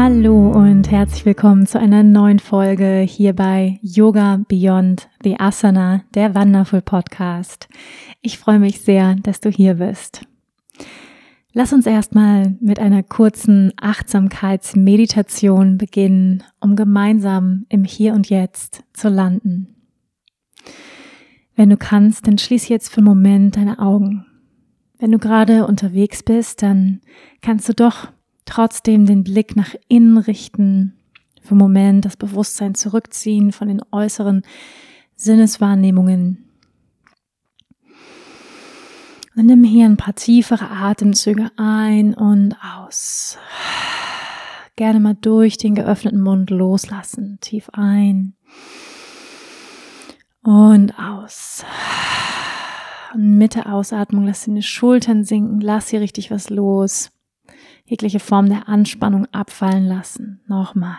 Hallo und herzlich willkommen zu einer neuen Folge hier bei Yoga Beyond the Asana, der Wonderful Podcast. Ich freue mich sehr, dass du hier bist. Lass uns erstmal mit einer kurzen Achtsamkeitsmeditation beginnen, um gemeinsam im Hier und Jetzt zu landen. Wenn du kannst, dann schließ jetzt für einen Moment deine Augen. Wenn du gerade unterwegs bist, dann kannst du doch trotzdem den Blick nach innen richten, für einen Moment das Bewusstsein zurückziehen von den äußeren Sinneswahrnehmungen. Und nimm hier ein paar tiefere Atemzüge ein und aus. Gerne mal durch den geöffneten Mund loslassen. Tief ein und aus. Und mit der Ausatmung lass deine Schultern sinken, lass hier richtig was los jegliche Form der Anspannung abfallen lassen. Nochmal.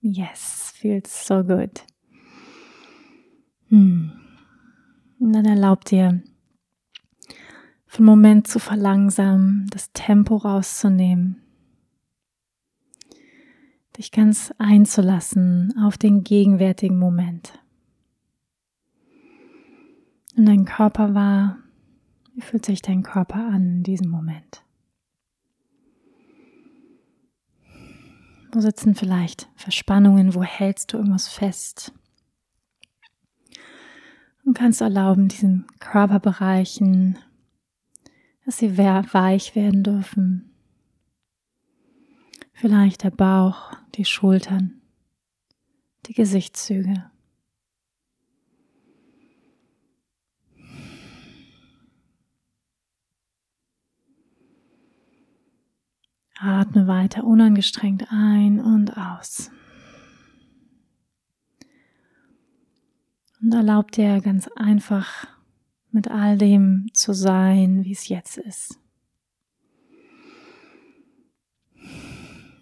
Yes, feels so good. Hm. Und dann erlaubt dir, einen Moment zu verlangsamen, das Tempo rauszunehmen, dich ganz einzulassen auf den gegenwärtigen Moment. Und dein Körper wahr. Wie fühlt sich dein Körper an in diesem Moment? Wo sitzen vielleicht Verspannungen? Wo hältst du irgendwas fest? Und kannst du erlauben, diesen Körperbereichen, dass sie weich werden dürfen. Vielleicht der Bauch, die Schultern, die Gesichtszüge. Atme weiter unangestrengt ein und aus. Und erlaub dir ganz einfach mit all dem zu sein, wie es jetzt ist.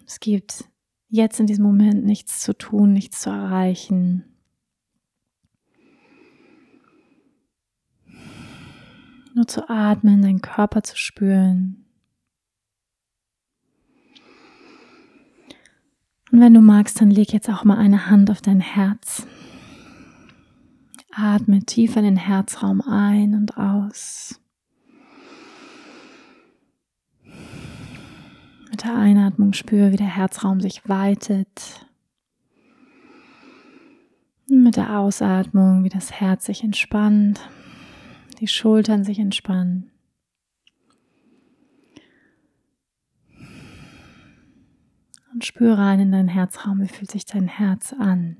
Es gibt jetzt in diesem Moment nichts zu tun, nichts zu erreichen. Nur zu atmen, deinen Körper zu spüren, Und wenn du magst, dann leg jetzt auch mal eine Hand auf dein Herz. Atme tief in den Herzraum ein und aus. Mit der Einatmung spüre, wie der Herzraum sich weitet. Und mit der Ausatmung, wie das Herz sich entspannt, die Schultern sich entspannen. Und spüre rein in deinen Herzraum. Wie fühlt sich dein Herz an?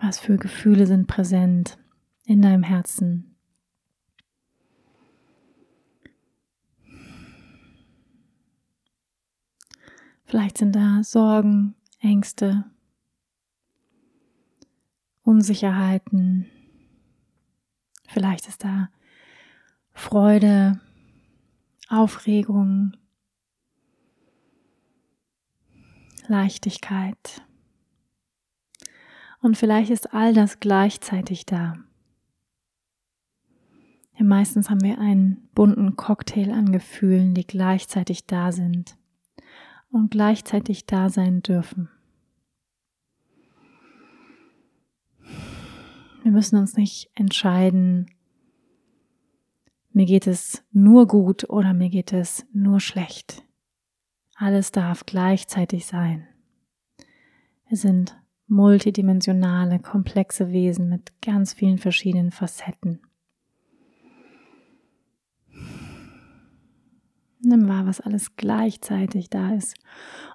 Was für Gefühle sind präsent in deinem Herzen? Vielleicht sind da Sorgen, Ängste, Unsicherheiten. Vielleicht ist da Freude, Aufregung, Leichtigkeit. Und vielleicht ist all das gleichzeitig da. Ja, meistens haben wir einen bunten Cocktail an Gefühlen, die gleichzeitig da sind und gleichzeitig da sein dürfen. Wir müssen uns nicht entscheiden, mir geht es nur gut oder mir geht es nur schlecht. Alles darf gleichzeitig sein. Wir sind multidimensionale, komplexe Wesen mit ganz vielen verschiedenen Facetten. Nimm wahr, was alles gleichzeitig da ist.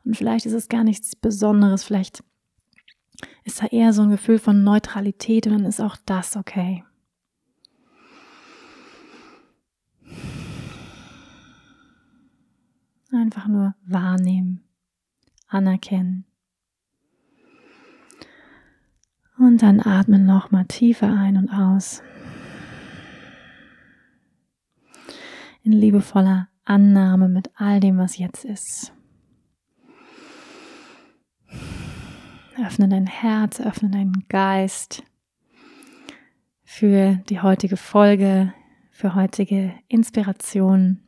Und vielleicht ist es gar nichts Besonderes, vielleicht ist da eher so ein Gefühl von Neutralität und dann ist auch das okay. Einfach nur wahrnehmen, anerkennen. Und dann atmen nochmal tiefer ein und aus. In liebevoller Annahme mit all dem, was jetzt ist. Öffne dein Herz, öffne deinen Geist für die heutige Folge, für heutige Inspiration.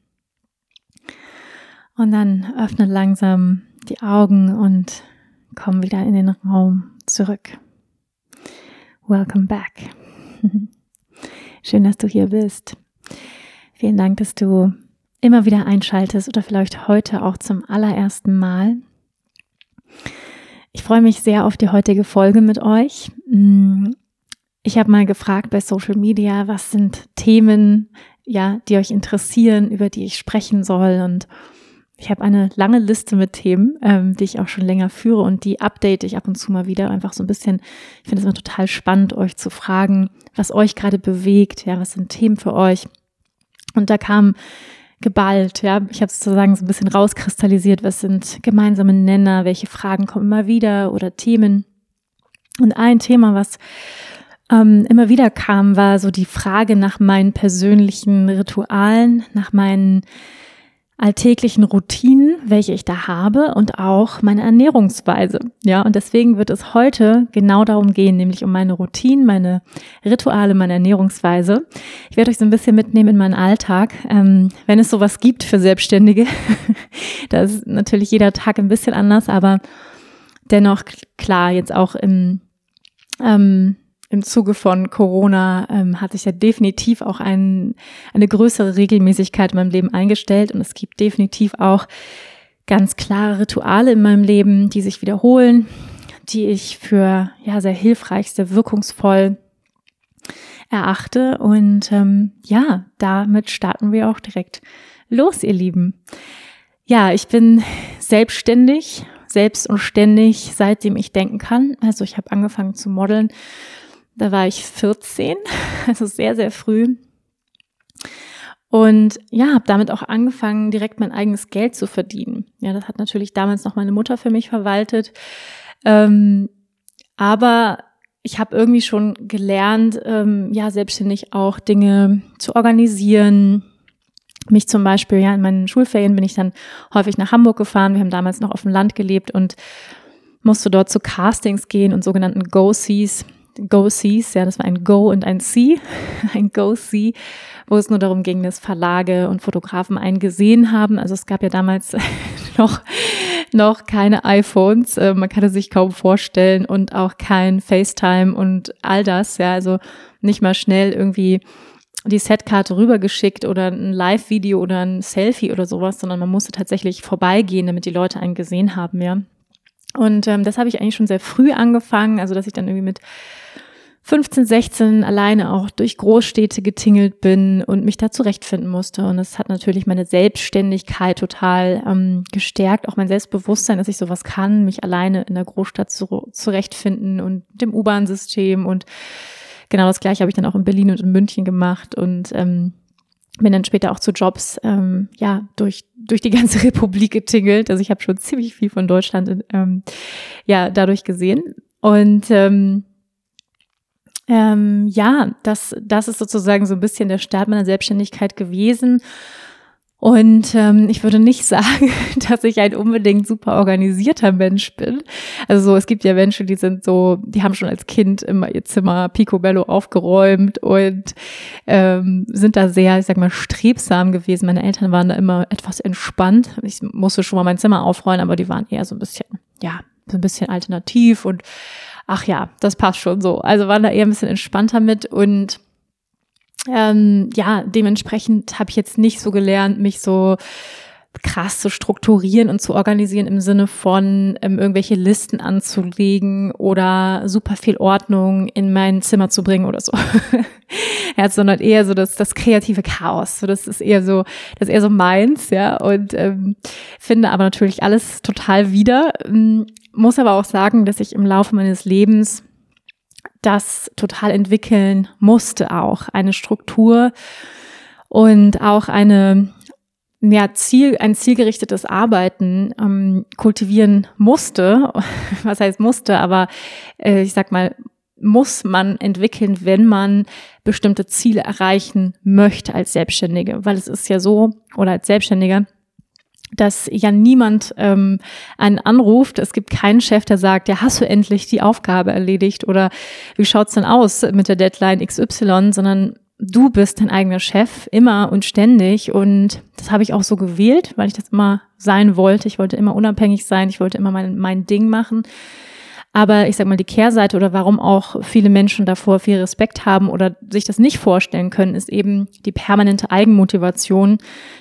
Und dann öffne langsam die Augen und komm wieder in den Raum zurück. Welcome back. Schön, dass du hier bist. Vielen Dank, dass du immer wieder einschaltest oder vielleicht heute auch zum allerersten Mal. Ich freue mich sehr auf die heutige Folge mit euch. Mm, ich habe mal gefragt bei Social Media, was sind Themen, ja, die euch interessieren, über die ich sprechen soll und ich habe eine lange Liste mit Themen, ähm, die ich auch schon länger führe und die update ich ab und zu mal wieder. Einfach so ein bisschen, ich finde es immer total spannend, euch zu fragen, was euch gerade bewegt, ja, was sind Themen für euch. Und da kam geballt, ja, ich habe sozusagen so ein bisschen rauskristallisiert, was sind gemeinsame Nenner, welche Fragen kommen immer wieder oder Themen. Und ein Thema, was ähm, immer wieder kam, war so die Frage nach meinen persönlichen Ritualen, nach meinen alltäglichen Routinen, welche ich da habe und auch meine Ernährungsweise. Ja, und deswegen wird es heute genau darum gehen, nämlich um meine Routinen, meine Rituale, meine Ernährungsweise. Ich werde euch so ein bisschen mitnehmen in meinen Alltag, ähm, wenn es sowas gibt für Selbstständige. da ist natürlich jeder Tag ein bisschen anders, aber dennoch klar, jetzt auch im ähm, im Zuge von Corona ähm, hat sich ja definitiv auch ein, eine größere Regelmäßigkeit in meinem Leben eingestellt und es gibt definitiv auch ganz klare Rituale in meinem Leben, die sich wiederholen, die ich für ja sehr hilfreich, sehr wirkungsvoll erachte. Und ähm, ja, damit starten wir auch direkt los, ihr Lieben. Ja, ich bin selbstständig, selbst und ständig, seitdem ich denken kann. Also ich habe angefangen zu modeln da war ich 14, also sehr, sehr früh. Und ja, habe damit auch angefangen, direkt mein eigenes Geld zu verdienen. Ja, das hat natürlich damals noch meine Mutter für mich verwaltet. Ähm, aber ich habe irgendwie schon gelernt, ähm, ja, selbstständig auch Dinge zu organisieren. Mich zum Beispiel, ja, in meinen Schulferien bin ich dann häufig nach Hamburg gefahren. Wir haben damals noch auf dem Land gelebt und musste dort zu Castings gehen und sogenannten Go-Sees. Go-Sees, ja, das war ein Go und ein See, ein Go-See, wo es nur darum ging, dass Verlage und Fotografen einen gesehen haben. Also es gab ja damals noch, noch keine iPhones, äh, man kann es sich kaum vorstellen und auch kein FaceTime und all das, ja, also nicht mal schnell irgendwie die Setkarte rübergeschickt oder ein Live-Video oder ein Selfie oder sowas, sondern man musste tatsächlich vorbeigehen, damit die Leute einen gesehen haben, ja. Und ähm, das habe ich eigentlich schon sehr früh angefangen, also dass ich dann irgendwie mit 15, 16 alleine auch durch Großstädte getingelt bin und mich da zurechtfinden musste. Und es hat natürlich meine Selbstständigkeit total ähm, gestärkt, auch mein Selbstbewusstsein, dass ich sowas kann, mich alleine in der Großstadt zu, zurechtfinden und dem U-Bahn-System. Und genau das gleiche habe ich dann auch in Berlin und in München gemacht und ähm, bin dann später auch zu Jobs ähm, ja durch durch die ganze Republik getingelt. Also ich habe schon ziemlich viel von Deutschland ähm, ja dadurch gesehen und ähm, ähm, ja, das, das ist sozusagen so ein bisschen der Start meiner Selbstständigkeit gewesen. Und ähm, ich würde nicht sagen, dass ich ein unbedingt super organisierter Mensch bin. Also so, es gibt ja Menschen, die sind so, die haben schon als Kind immer ihr Zimmer picobello aufgeräumt und ähm, sind da sehr, ich sag mal, strebsam gewesen. Meine Eltern waren da immer etwas entspannt. Ich musste schon mal mein Zimmer aufräumen, aber die waren eher so ein bisschen, ja, so ein bisschen alternativ und ach ja, das passt schon so. Also waren da eher ein bisschen entspannter mit und ähm, ja, dementsprechend habe ich jetzt nicht so gelernt, mich so krass zu strukturieren und zu organisieren im Sinne von ähm, irgendwelche Listen anzulegen oder super viel Ordnung in mein Zimmer zu bringen oder so. ja, sondern eher so das, das kreative Chaos. So, das ist eher so, das ist eher so meins, ja. Und ähm, finde aber natürlich alles total wieder. Muss aber auch sagen, dass ich im Laufe meines Lebens das total entwickeln musste auch. Eine Struktur und auch eine, ja, Ziel, ein zielgerichtetes Arbeiten ähm, kultivieren musste. Was heißt musste, aber äh, ich sag mal, muss man entwickeln, wenn man bestimmte Ziele erreichen möchte als Selbstständige. Weil es ist ja so, oder als Selbstständiger, dass ja niemand ähm, einen anruft. Es gibt keinen Chef, der sagt, ja, hast du endlich die Aufgabe erledigt oder wie schaut's denn aus mit der Deadline XY, sondern du bist dein eigener Chef immer und ständig und das habe ich auch so gewählt, weil ich das immer sein wollte. Ich wollte immer unabhängig sein, ich wollte immer mein, mein Ding machen. Aber ich sag mal, die Kehrseite oder warum auch viele Menschen davor viel Respekt haben oder sich das nicht vorstellen können, ist eben die permanente Eigenmotivation,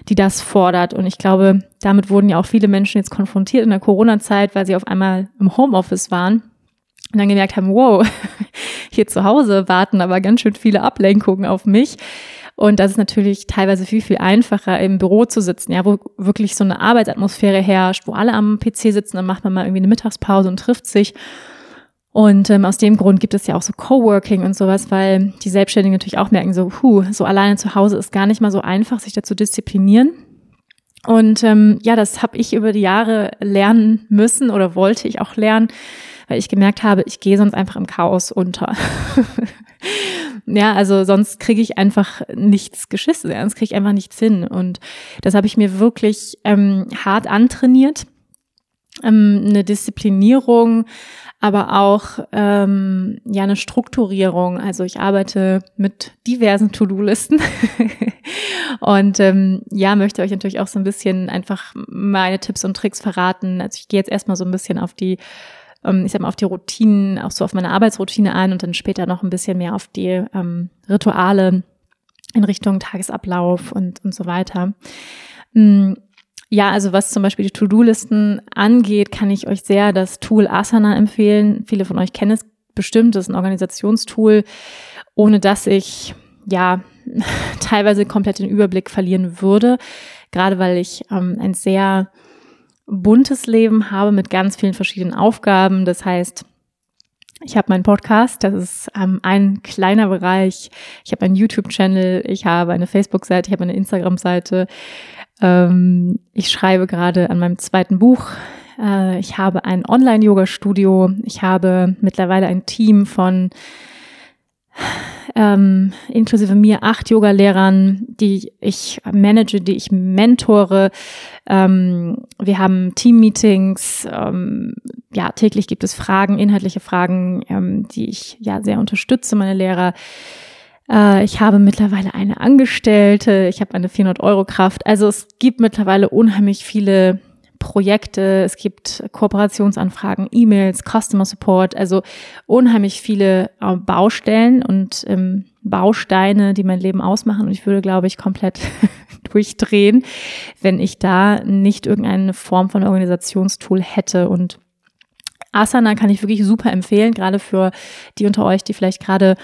die das fordert. Und ich glaube, damit wurden ja auch viele Menschen jetzt konfrontiert in der Corona-Zeit, weil sie auf einmal im Homeoffice waren und dann gemerkt haben, wow, hier zu Hause warten aber ganz schön viele Ablenkungen auf mich. Und das ist natürlich teilweise viel, viel einfacher, im Büro zu sitzen, ja, wo wirklich so eine Arbeitsatmosphäre herrscht, wo alle am PC sitzen, dann macht man mal irgendwie eine Mittagspause und trifft sich. Und ähm, aus dem Grund gibt es ja auch so Coworking und sowas, weil die Selbstständigen natürlich auch merken, so, huh, so alleine zu Hause ist gar nicht mal so einfach, sich dazu disziplinieren. Und ähm, ja, das habe ich über die Jahre lernen müssen oder wollte ich auch lernen, weil ich gemerkt habe, ich gehe sonst einfach im Chaos unter. Ja, also sonst kriege ich einfach nichts geschissen, sonst kriege ich einfach nichts hin. Und das habe ich mir wirklich ähm, hart antrainiert. Ähm, eine Disziplinierung, aber auch ähm, ja eine Strukturierung. Also ich arbeite mit diversen To-Do-Listen und ähm, ja möchte euch natürlich auch so ein bisschen einfach meine Tipps und Tricks verraten. Also ich gehe jetzt erstmal so ein bisschen auf die ähm, ich sag mal, auf die Routinen, auch so auf meine Arbeitsroutine ein und dann später noch ein bisschen mehr auf die ähm, Rituale in Richtung Tagesablauf und, und so weiter. Mm, ja, also was zum Beispiel die To-Do-Listen angeht, kann ich euch sehr das Tool Asana empfehlen. Viele von euch kennen es bestimmt. Das ist ein Organisationstool, ohne dass ich ja teilweise komplett den Überblick verlieren würde. Gerade weil ich ähm, ein sehr buntes Leben habe mit ganz vielen verschiedenen Aufgaben. Das heißt, ich habe meinen Podcast, das ist ähm, ein kleiner Bereich. Ich habe einen YouTube-Channel, ich habe eine Facebook-Seite, ich habe eine Instagram-Seite. Ähm, ich schreibe gerade an meinem zweiten Buch. Äh, ich habe ein Online-Yoga-Studio. Ich habe mittlerweile ein Team von ähm, inklusive mir acht Yoga-Lehrern, die ich manage, die ich mentore. Ähm, wir haben Team-Meetings. Ähm, ja, täglich gibt es Fragen, inhaltliche Fragen, ähm, die ich ja sehr unterstütze, meine Lehrer. Äh, ich habe mittlerweile eine Angestellte. Ich habe eine 400-Euro-Kraft. Also es gibt mittlerweile unheimlich viele Projekte, es gibt Kooperationsanfragen, E-Mails, Customer Support, also unheimlich viele äh, Baustellen und ähm, Bausteine, die mein Leben ausmachen. Und ich würde, glaube ich, komplett durchdrehen, wenn ich da nicht irgendeine Form von Organisationstool hätte. Und Asana kann ich wirklich super empfehlen, gerade für die unter euch, die vielleicht gerade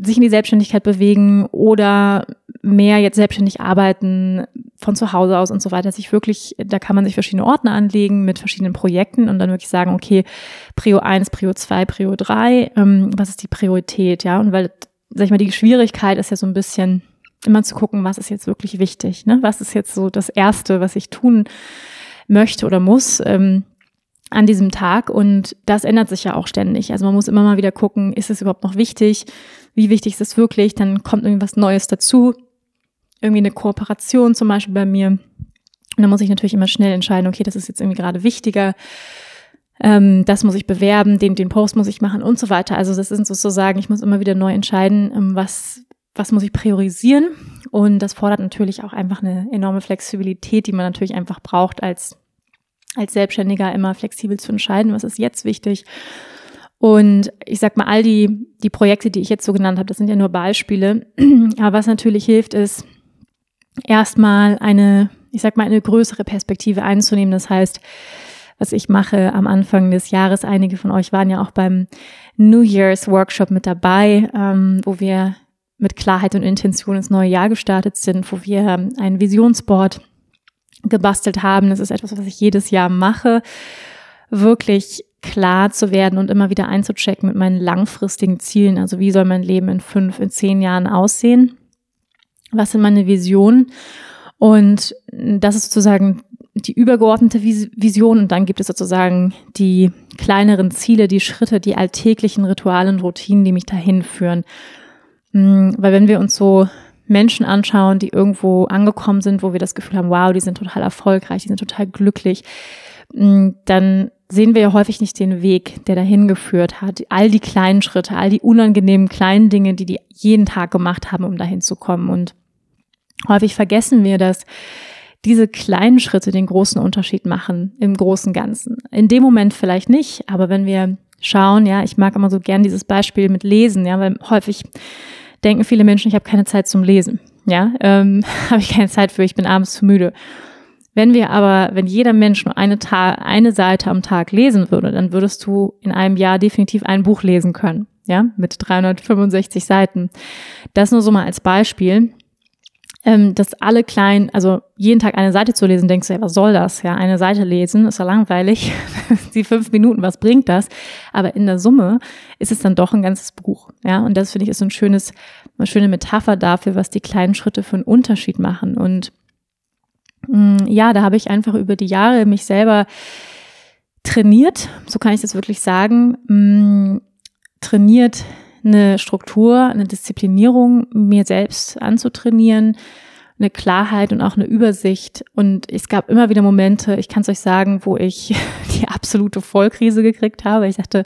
sich in die Selbstständigkeit bewegen oder mehr jetzt selbstständig arbeiten von zu Hause aus und so weiter, sich wirklich, da kann man sich verschiedene Ordner anlegen mit verschiedenen Projekten und dann wirklich sagen, okay, Prio 1, Prio 2, Prio 3, ähm, was ist die Priorität, ja? Und weil, sag ich mal, die Schwierigkeit ist ja so ein bisschen immer zu gucken, was ist jetzt wirklich wichtig, ne? Was ist jetzt so das Erste, was ich tun möchte oder muss, ähm, an diesem Tag und das ändert sich ja auch ständig. Also man muss immer mal wieder gucken, ist es überhaupt noch wichtig? wie wichtig ist es wirklich, dann kommt irgendwas Neues dazu, irgendwie eine Kooperation zum Beispiel bei mir. Und dann muss ich natürlich immer schnell entscheiden, okay, das ist jetzt irgendwie gerade wichtiger, ähm, das muss ich bewerben, den, den Post muss ich machen und so weiter. Also das sind sozusagen, ich muss immer wieder neu entscheiden, ähm, was, was muss ich priorisieren. Und das fordert natürlich auch einfach eine enorme Flexibilität, die man natürlich einfach braucht als, als Selbstständiger immer flexibel zu entscheiden, was ist jetzt wichtig und ich sag mal, all die, die Projekte, die ich jetzt so genannt habe, das sind ja nur Beispiele. Aber was natürlich hilft, ist erstmal eine, ich sag mal, eine größere Perspektive einzunehmen. Das heißt, was ich mache am Anfang des Jahres, einige von euch waren ja auch beim New Year's Workshop mit dabei, ähm, wo wir mit Klarheit und Intention ins neue Jahr gestartet sind, wo wir ein Visionsboard gebastelt haben. Das ist etwas, was ich jedes Jahr mache wirklich klar zu werden und immer wieder einzuchecken mit meinen langfristigen Zielen. Also wie soll mein Leben in fünf, in zehn Jahren aussehen? Was sind meine Visionen? Und das ist sozusagen die übergeordnete Vision und dann gibt es sozusagen die kleineren Ziele, die Schritte, die alltäglichen Ritualen, Routinen, die mich dahin führen. Hm, weil wenn wir uns so Menschen anschauen, die irgendwo angekommen sind, wo wir das Gefühl haben, wow, die sind total erfolgreich, die sind total glücklich, hm, dann sehen wir ja häufig nicht den Weg, der dahin geführt hat. All die kleinen Schritte, all die unangenehmen kleinen Dinge, die die jeden Tag gemacht haben, um dahin zu kommen. Und häufig vergessen wir, dass diese kleinen Schritte den großen Unterschied machen im großen Ganzen. In dem Moment vielleicht nicht, aber wenn wir schauen, ja, ich mag immer so gern dieses Beispiel mit Lesen, ja, weil häufig denken viele Menschen, ich habe keine Zeit zum Lesen, ja, ähm, habe ich keine Zeit für, ich bin abends zu müde. Wenn wir aber, wenn jeder Mensch nur eine, Ta eine Seite am Tag lesen würde, dann würdest du in einem Jahr definitiv ein Buch lesen können, ja, mit 365 Seiten. Das nur so mal als Beispiel ähm, dass alle kleinen, also jeden Tag eine Seite zu lesen, denkst du, ja, was soll das? Ja, eine Seite lesen, ist ja langweilig. Die fünf Minuten, was bringt das? Aber in der Summe ist es dann doch ein ganzes Buch. Ja, und das finde ich ist so ein schönes, eine schöne Metapher dafür, was die kleinen Schritte für einen Unterschied machen. Und ja, da habe ich einfach über die Jahre mich selber trainiert, so kann ich das wirklich sagen, mm, trainiert, eine Struktur, eine Disziplinierung mir selbst anzutrainieren, eine Klarheit und auch eine Übersicht. Und es gab immer wieder Momente, ich kann es euch sagen, wo ich die absolute Vollkrise gekriegt habe. Ich dachte,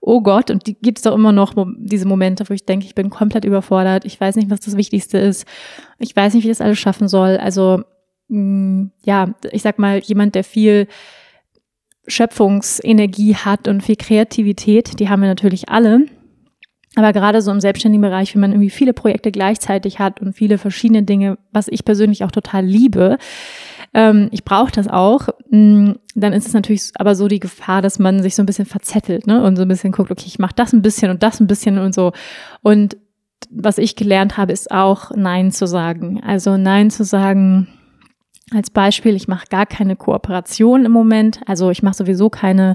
oh Gott, und die gibt es doch immer noch diese Momente, wo ich denke, ich bin komplett überfordert. Ich weiß nicht, was das Wichtigste ist. Ich weiß nicht, wie ich das alles schaffen soll. Also mh, ja, ich sag mal, jemand, der viel Schöpfungsenergie hat und viel Kreativität, die haben wir natürlich alle. Aber gerade so im selbstständigen Bereich, wenn man irgendwie viele Projekte gleichzeitig hat und viele verschiedene Dinge, was ich persönlich auch total liebe, ähm, ich brauche das auch, dann ist es natürlich aber so die Gefahr, dass man sich so ein bisschen verzettelt ne? und so ein bisschen guckt, okay, ich mache das ein bisschen und das ein bisschen und so. Und was ich gelernt habe, ist auch Nein zu sagen. Also Nein zu sagen, als Beispiel, ich mache gar keine Kooperation im Moment. Also ich mache sowieso keine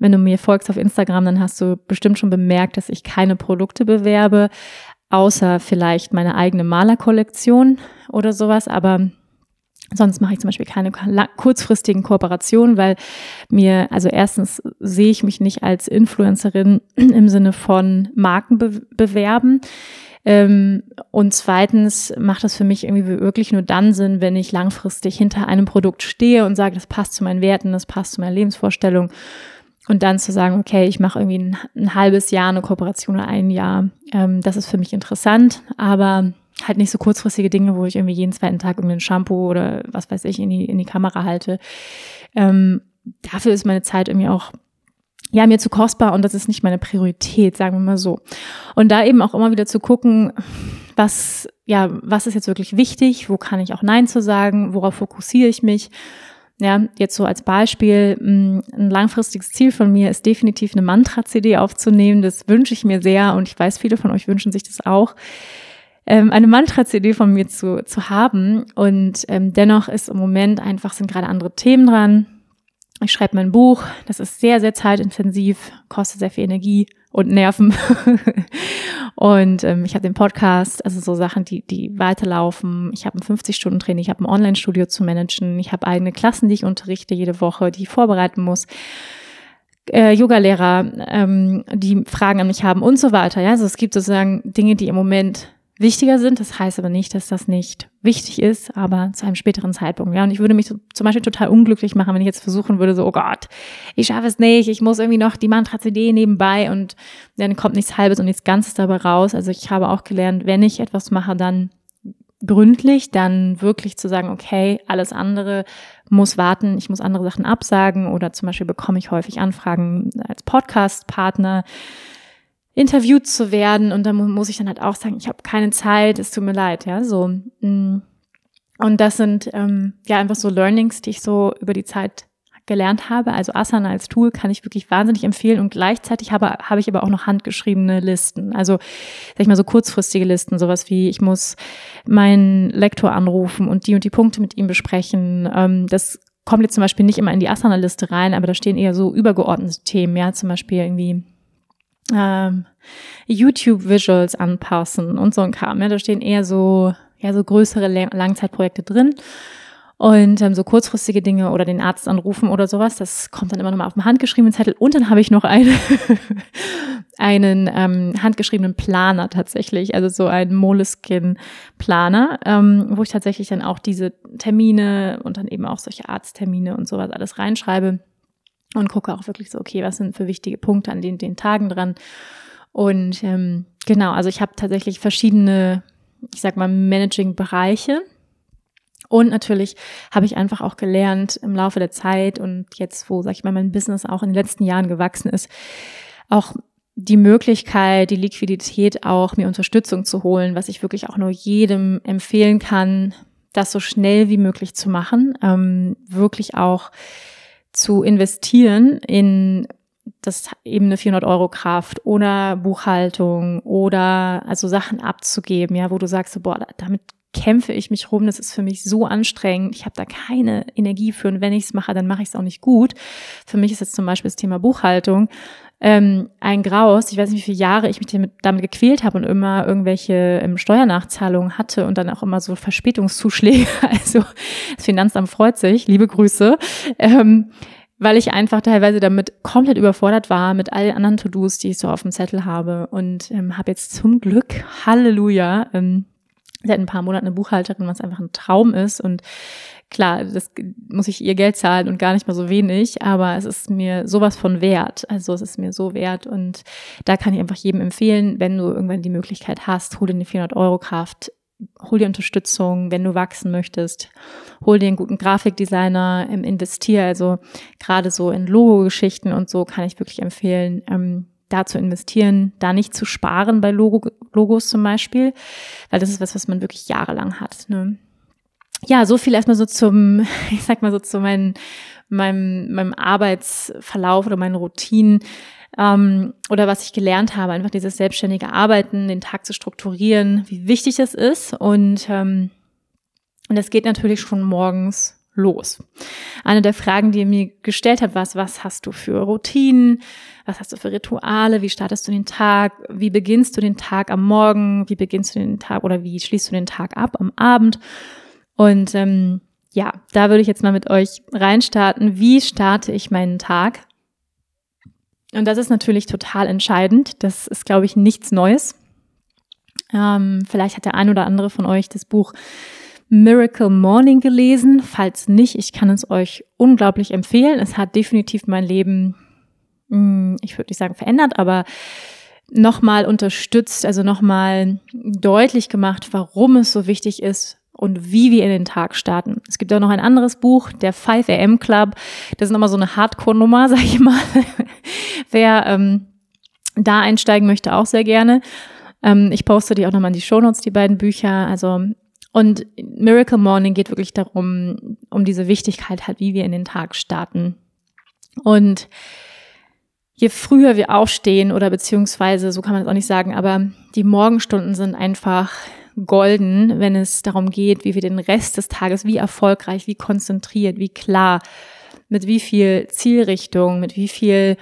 wenn du mir folgst auf Instagram, dann hast du bestimmt schon bemerkt, dass ich keine Produkte bewerbe, außer vielleicht meine eigene Malerkollektion oder sowas. Aber Sonst mache ich zum Beispiel keine kurzfristigen Kooperationen, weil mir, also erstens sehe ich mich nicht als Influencerin im Sinne von Marken bewerben. Ähm, und zweitens macht das für mich irgendwie wirklich nur dann Sinn, wenn ich langfristig hinter einem Produkt stehe und sage, das passt zu meinen Werten, das passt zu meiner Lebensvorstellung und dann zu sagen, okay, ich mache irgendwie ein, ein, halbes Jahr eine Kooperation oder ein Jahr, ähm, das ist für mich interessant, aber halt nicht so kurzfristige Dinge, wo ich irgendwie jeden zweiten Tag irgendwie ein Shampoo oder was weiß ich in die, in die Kamera halte. Ähm, dafür ist meine Zeit irgendwie auch ja, mir zu kostbar und das ist nicht meine Priorität, sagen wir mal so. Und da eben auch immer wieder zu gucken, was, ja, was ist jetzt wirklich wichtig, wo kann ich auch Nein zu sagen, worauf fokussiere ich mich ja, jetzt so als Beispiel, mm, ein langfristiges Ziel von mir ist definitiv eine Mantra-CD aufzunehmen. Das wünsche ich mir sehr und ich weiß, viele von euch wünschen sich das auch, ähm, eine Mantra-CD von mir zu, zu haben. Und ähm, dennoch ist im Moment einfach, sind gerade andere Themen dran. Ich schreibe mein Buch, das ist sehr, sehr zeitintensiv, kostet sehr viel Energie und Nerven. und ähm, ich habe den Podcast, also so Sachen, die, die weiterlaufen. Ich habe ein 50-Stunden-Training, ich habe ein Online-Studio zu managen, ich habe eigene Klassen, die ich unterrichte jede Woche, die ich vorbereiten muss. Äh, Yoga-Lehrer, ähm, die Fragen an mich haben und so weiter. Ja, also es gibt sozusagen Dinge, die im Moment wichtiger sind. Das heißt aber nicht, dass das nicht wichtig ist, aber zu einem späteren Zeitpunkt. Ja, und ich würde mich zum Beispiel total unglücklich machen, wenn ich jetzt versuchen würde, so, oh Gott, ich schaffe es nicht, ich muss irgendwie noch die Mantra-CD nebenbei und dann kommt nichts Halbes und nichts Ganzes dabei raus. Also ich habe auch gelernt, wenn ich etwas mache, dann gründlich, dann wirklich zu sagen, okay, alles andere muss warten, ich muss andere Sachen absagen oder zum Beispiel bekomme ich häufig Anfragen als Podcast-Partner interviewt zu werden und da muss ich dann halt auch sagen, ich habe keine Zeit, es tut mir leid, ja, so. Mm. Und das sind ähm, ja einfach so Learnings, die ich so über die Zeit gelernt habe. Also Asana als Tool kann ich wirklich wahnsinnig empfehlen und gleichzeitig habe, habe ich aber auch noch handgeschriebene Listen. Also sag ich mal so kurzfristige Listen, sowas wie ich muss meinen Lektor anrufen und die und die Punkte mit ihm besprechen. Ähm, das kommt jetzt zum Beispiel nicht immer in die Asana-Liste rein, aber da stehen eher so übergeordnete Themen, ja, zum Beispiel irgendwie ähm, YouTube-Visuals anpassen und so ein Kram. Ja, da stehen eher so, ja, so größere Langzeitprojekte drin. Und ähm, so kurzfristige Dinge oder den Arzt anrufen oder sowas, das kommt dann immer nochmal auf dem handgeschriebenen Zettel. Und dann habe ich noch eine, einen ähm, handgeschriebenen Planer tatsächlich, also so einen Moleskin-Planer, ähm, wo ich tatsächlich dann auch diese Termine und dann eben auch solche Arzttermine und sowas alles reinschreibe und gucke auch wirklich so, okay, was sind für wichtige Punkte an den, den Tagen dran. Und ähm, genau, also ich habe tatsächlich verschiedene, ich sag mal, Managing-Bereiche und natürlich habe ich einfach auch gelernt im Laufe der Zeit und jetzt, wo, sag ich mal, mein Business auch in den letzten Jahren gewachsen ist, auch die Möglichkeit, die Liquidität auch mir Unterstützung zu holen, was ich wirklich auch nur jedem empfehlen kann, das so schnell wie möglich zu machen, ähm, wirklich auch zu investieren in das eben eine 400 Euro Kraft oder Buchhaltung oder also Sachen abzugeben, ja, wo du sagst, boah, damit kämpfe ich mich rum, das ist für mich so anstrengend, ich habe da keine Energie für und wenn ich es mache, dann mache ich es auch nicht gut. Für mich ist jetzt zum Beispiel das Thema Buchhaltung ähm, ein Graus. Ich weiß nicht, wie viele Jahre ich mich damit, damit gequält habe und immer irgendwelche ähm, Steuernachzahlungen hatte und dann auch immer so Verspätungszuschläge. Also das Finanzamt freut sich, liebe Grüße. Ähm, weil ich einfach teilweise damit komplett überfordert war mit all den anderen To-Dos, die ich so auf dem Zettel habe und ähm, habe jetzt zum Glück, Halleluja, ähm, seit ein paar Monaten eine Buchhalterin, was einfach ein Traum ist. Und klar, das muss ich ihr Geld zahlen und gar nicht mal so wenig, aber es ist mir sowas von wert. Also es ist mir so wert. Und da kann ich einfach jedem empfehlen, wenn du irgendwann die Möglichkeit hast, hol dir eine 400 Euro Kraft, hol dir Unterstützung, wenn du wachsen möchtest, hol dir einen guten Grafikdesigner, ähm, investier. Also gerade so in Logo-Geschichten und so kann ich wirklich empfehlen, ähm, da zu investieren, da nicht zu sparen bei Logo, Logos zum Beispiel, weil das ist was, was man wirklich jahrelang hat. Ne? Ja, so viel erstmal so zum, ich sag mal so zu meinen, meinem, meinem Arbeitsverlauf oder meinen Routinen ähm, oder was ich gelernt habe, einfach dieses selbstständige Arbeiten, den Tag zu strukturieren, wie wichtig es ist und ähm, und das geht natürlich schon morgens los. Eine der Fragen, die ihr mir gestellt habt, war, was hast du für Routinen? Was hast du für Rituale? Wie startest du den Tag? Wie beginnst du den Tag am Morgen? Wie beginnst du den Tag oder wie schließt du den Tag ab am Abend? Und ähm, ja, da würde ich jetzt mal mit euch reinstarten. Wie starte ich meinen Tag? Und das ist natürlich total entscheidend. Das ist, glaube ich, nichts Neues. Ähm, vielleicht hat der ein oder andere von euch das Buch Miracle Morning gelesen. Falls nicht, ich kann es euch unglaublich empfehlen. Es hat definitiv mein Leben, ich würde nicht sagen verändert, aber nochmal unterstützt, also nochmal deutlich gemacht, warum es so wichtig ist und wie wir in den Tag starten. Es gibt auch noch ein anderes Buch, der 5 AM Club. Das ist nochmal so eine Hardcore-Nummer, sag ich mal. Wer ähm, da einsteigen möchte, auch sehr gerne. Ähm, ich poste die auch nochmal in die Shownotes, die beiden Bücher. Also und Miracle Morning geht wirklich darum, um diese Wichtigkeit halt, wie wir in den Tag starten. Und je früher wir aufstehen oder beziehungsweise, so kann man es auch nicht sagen, aber die Morgenstunden sind einfach golden, wenn es darum geht, wie wir den Rest des Tages, wie erfolgreich, wie konzentriert, wie klar, mit wie viel Zielrichtung, mit wie viel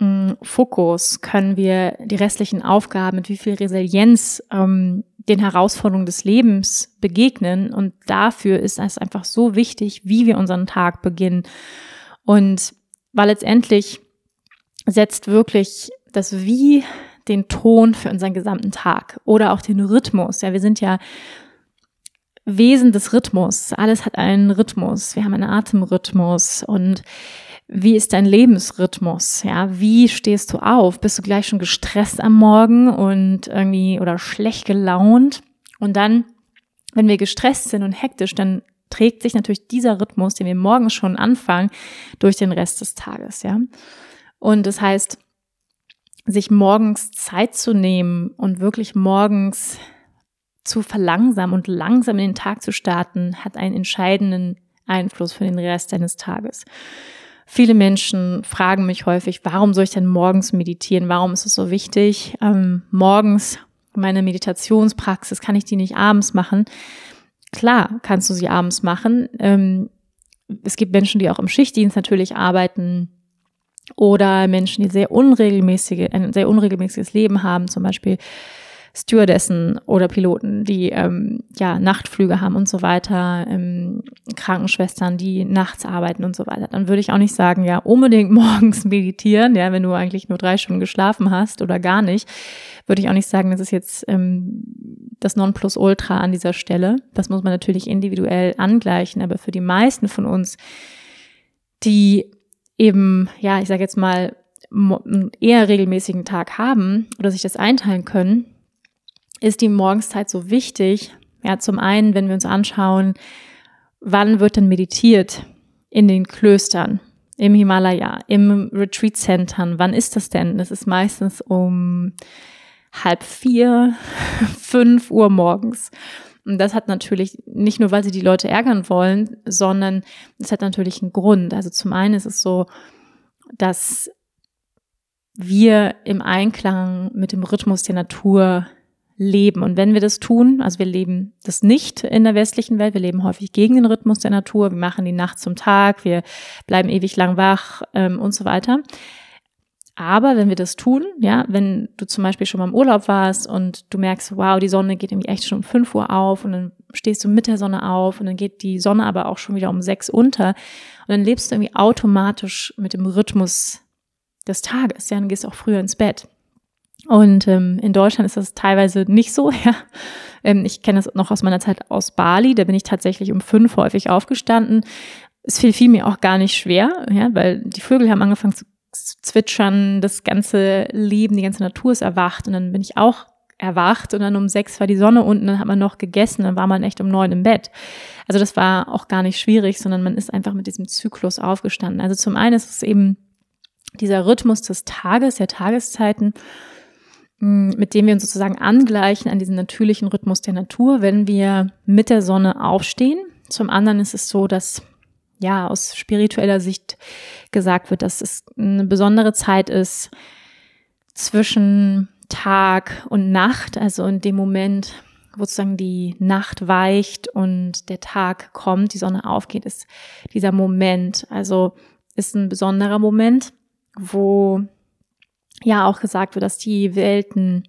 mm, Fokus können wir die restlichen Aufgaben, mit wie viel Resilienz ähm, den Herausforderungen des Lebens begegnen. Und dafür ist es einfach so wichtig, wie wir unseren Tag beginnen. Und weil letztendlich setzt wirklich das Wie den Ton für unseren gesamten Tag oder auch den Rhythmus. Ja, wir sind ja Wesen des Rhythmus. Alles hat einen Rhythmus. Wir haben einen Atemrhythmus und wie ist dein Lebensrhythmus? Ja, wie stehst du auf? Bist du gleich schon gestresst am Morgen und irgendwie oder schlecht gelaunt? Und dann, wenn wir gestresst sind und hektisch, dann trägt sich natürlich dieser Rhythmus, den wir morgens schon anfangen, durch den Rest des Tages, ja. Und das heißt, sich morgens Zeit zu nehmen und wirklich morgens zu verlangsamen und langsam in den Tag zu starten, hat einen entscheidenden Einfluss für den Rest deines Tages. Viele Menschen fragen mich häufig, warum soll ich denn morgens meditieren? Warum ist es so wichtig? Ähm, morgens meine Meditationspraxis, kann ich die nicht abends machen? Klar, kannst du sie abends machen. Ähm, es gibt Menschen, die auch im Schichtdienst natürlich arbeiten oder Menschen, die sehr unregelmäßige, ein sehr unregelmäßiges Leben haben, zum Beispiel Stewardessen oder Piloten, die ähm, ja Nachtflüge haben und so weiter, ähm, Krankenschwestern, die nachts arbeiten und so weiter, dann würde ich auch nicht sagen, ja, unbedingt morgens meditieren, ja, wenn du eigentlich nur drei Stunden geschlafen hast oder gar nicht, würde ich auch nicht sagen, das ist jetzt ähm, das Nonplusultra an dieser Stelle. Das muss man natürlich individuell angleichen, aber für die meisten von uns, die eben, ja, ich sage jetzt mal, einen eher regelmäßigen Tag haben oder sich das einteilen können, ist die Morgenszeit so wichtig? Ja, zum einen, wenn wir uns anschauen, wann wird denn meditiert in den Klöstern, im Himalaya, im Retreat-Centern? Wann ist das denn? Das ist meistens um halb vier, fünf Uhr morgens. Und das hat natürlich nicht nur, weil sie die Leute ärgern wollen, sondern es hat natürlich einen Grund. Also zum einen ist es so, dass wir im Einklang mit dem Rhythmus der Natur leben. Und wenn wir das tun, also wir leben das nicht in der westlichen Welt, wir leben häufig gegen den Rhythmus der Natur, wir machen die Nacht zum Tag, wir bleiben ewig lang wach ähm, und so weiter. Aber wenn wir das tun, ja, wenn du zum Beispiel schon mal im Urlaub warst und du merkst, wow, die Sonne geht irgendwie echt schon um fünf Uhr auf und dann stehst du mit der Sonne auf und dann geht die Sonne aber auch schon wieder um sechs unter und dann lebst du irgendwie automatisch mit dem Rhythmus des Tages, ja, dann gehst du auch früher ins Bett. Und ähm, in Deutschland ist das teilweise nicht so. Ja. Ähm, ich kenne das noch aus meiner Zeit aus Bali. Da bin ich tatsächlich um fünf häufig aufgestanden. Es fiel, fiel mir auch gar nicht schwer, ja, weil die Vögel haben angefangen zu zwitschern, das ganze Leben, die ganze Natur ist erwacht. Und dann bin ich auch erwacht und dann um sechs war die Sonne unten, dann hat man noch gegessen, dann war man echt um neun im Bett. Also das war auch gar nicht schwierig, sondern man ist einfach mit diesem Zyklus aufgestanden. Also zum einen ist es eben dieser Rhythmus des Tages, der Tageszeiten Mm, mit dem wir uns sozusagen angleichen an diesen natürlichen Rhythmus der Natur, wenn wir mit der Sonne aufstehen. Zum anderen ist es so, dass ja aus spiritueller Sicht gesagt wird, dass es eine besondere Zeit ist zwischen Tag und Nacht, also in dem Moment, wo sozusagen die Nacht weicht und der Tag kommt, die Sonne aufgeht, ist dieser Moment, also ist ein besonderer Moment, wo ja auch gesagt wird, dass die Welten,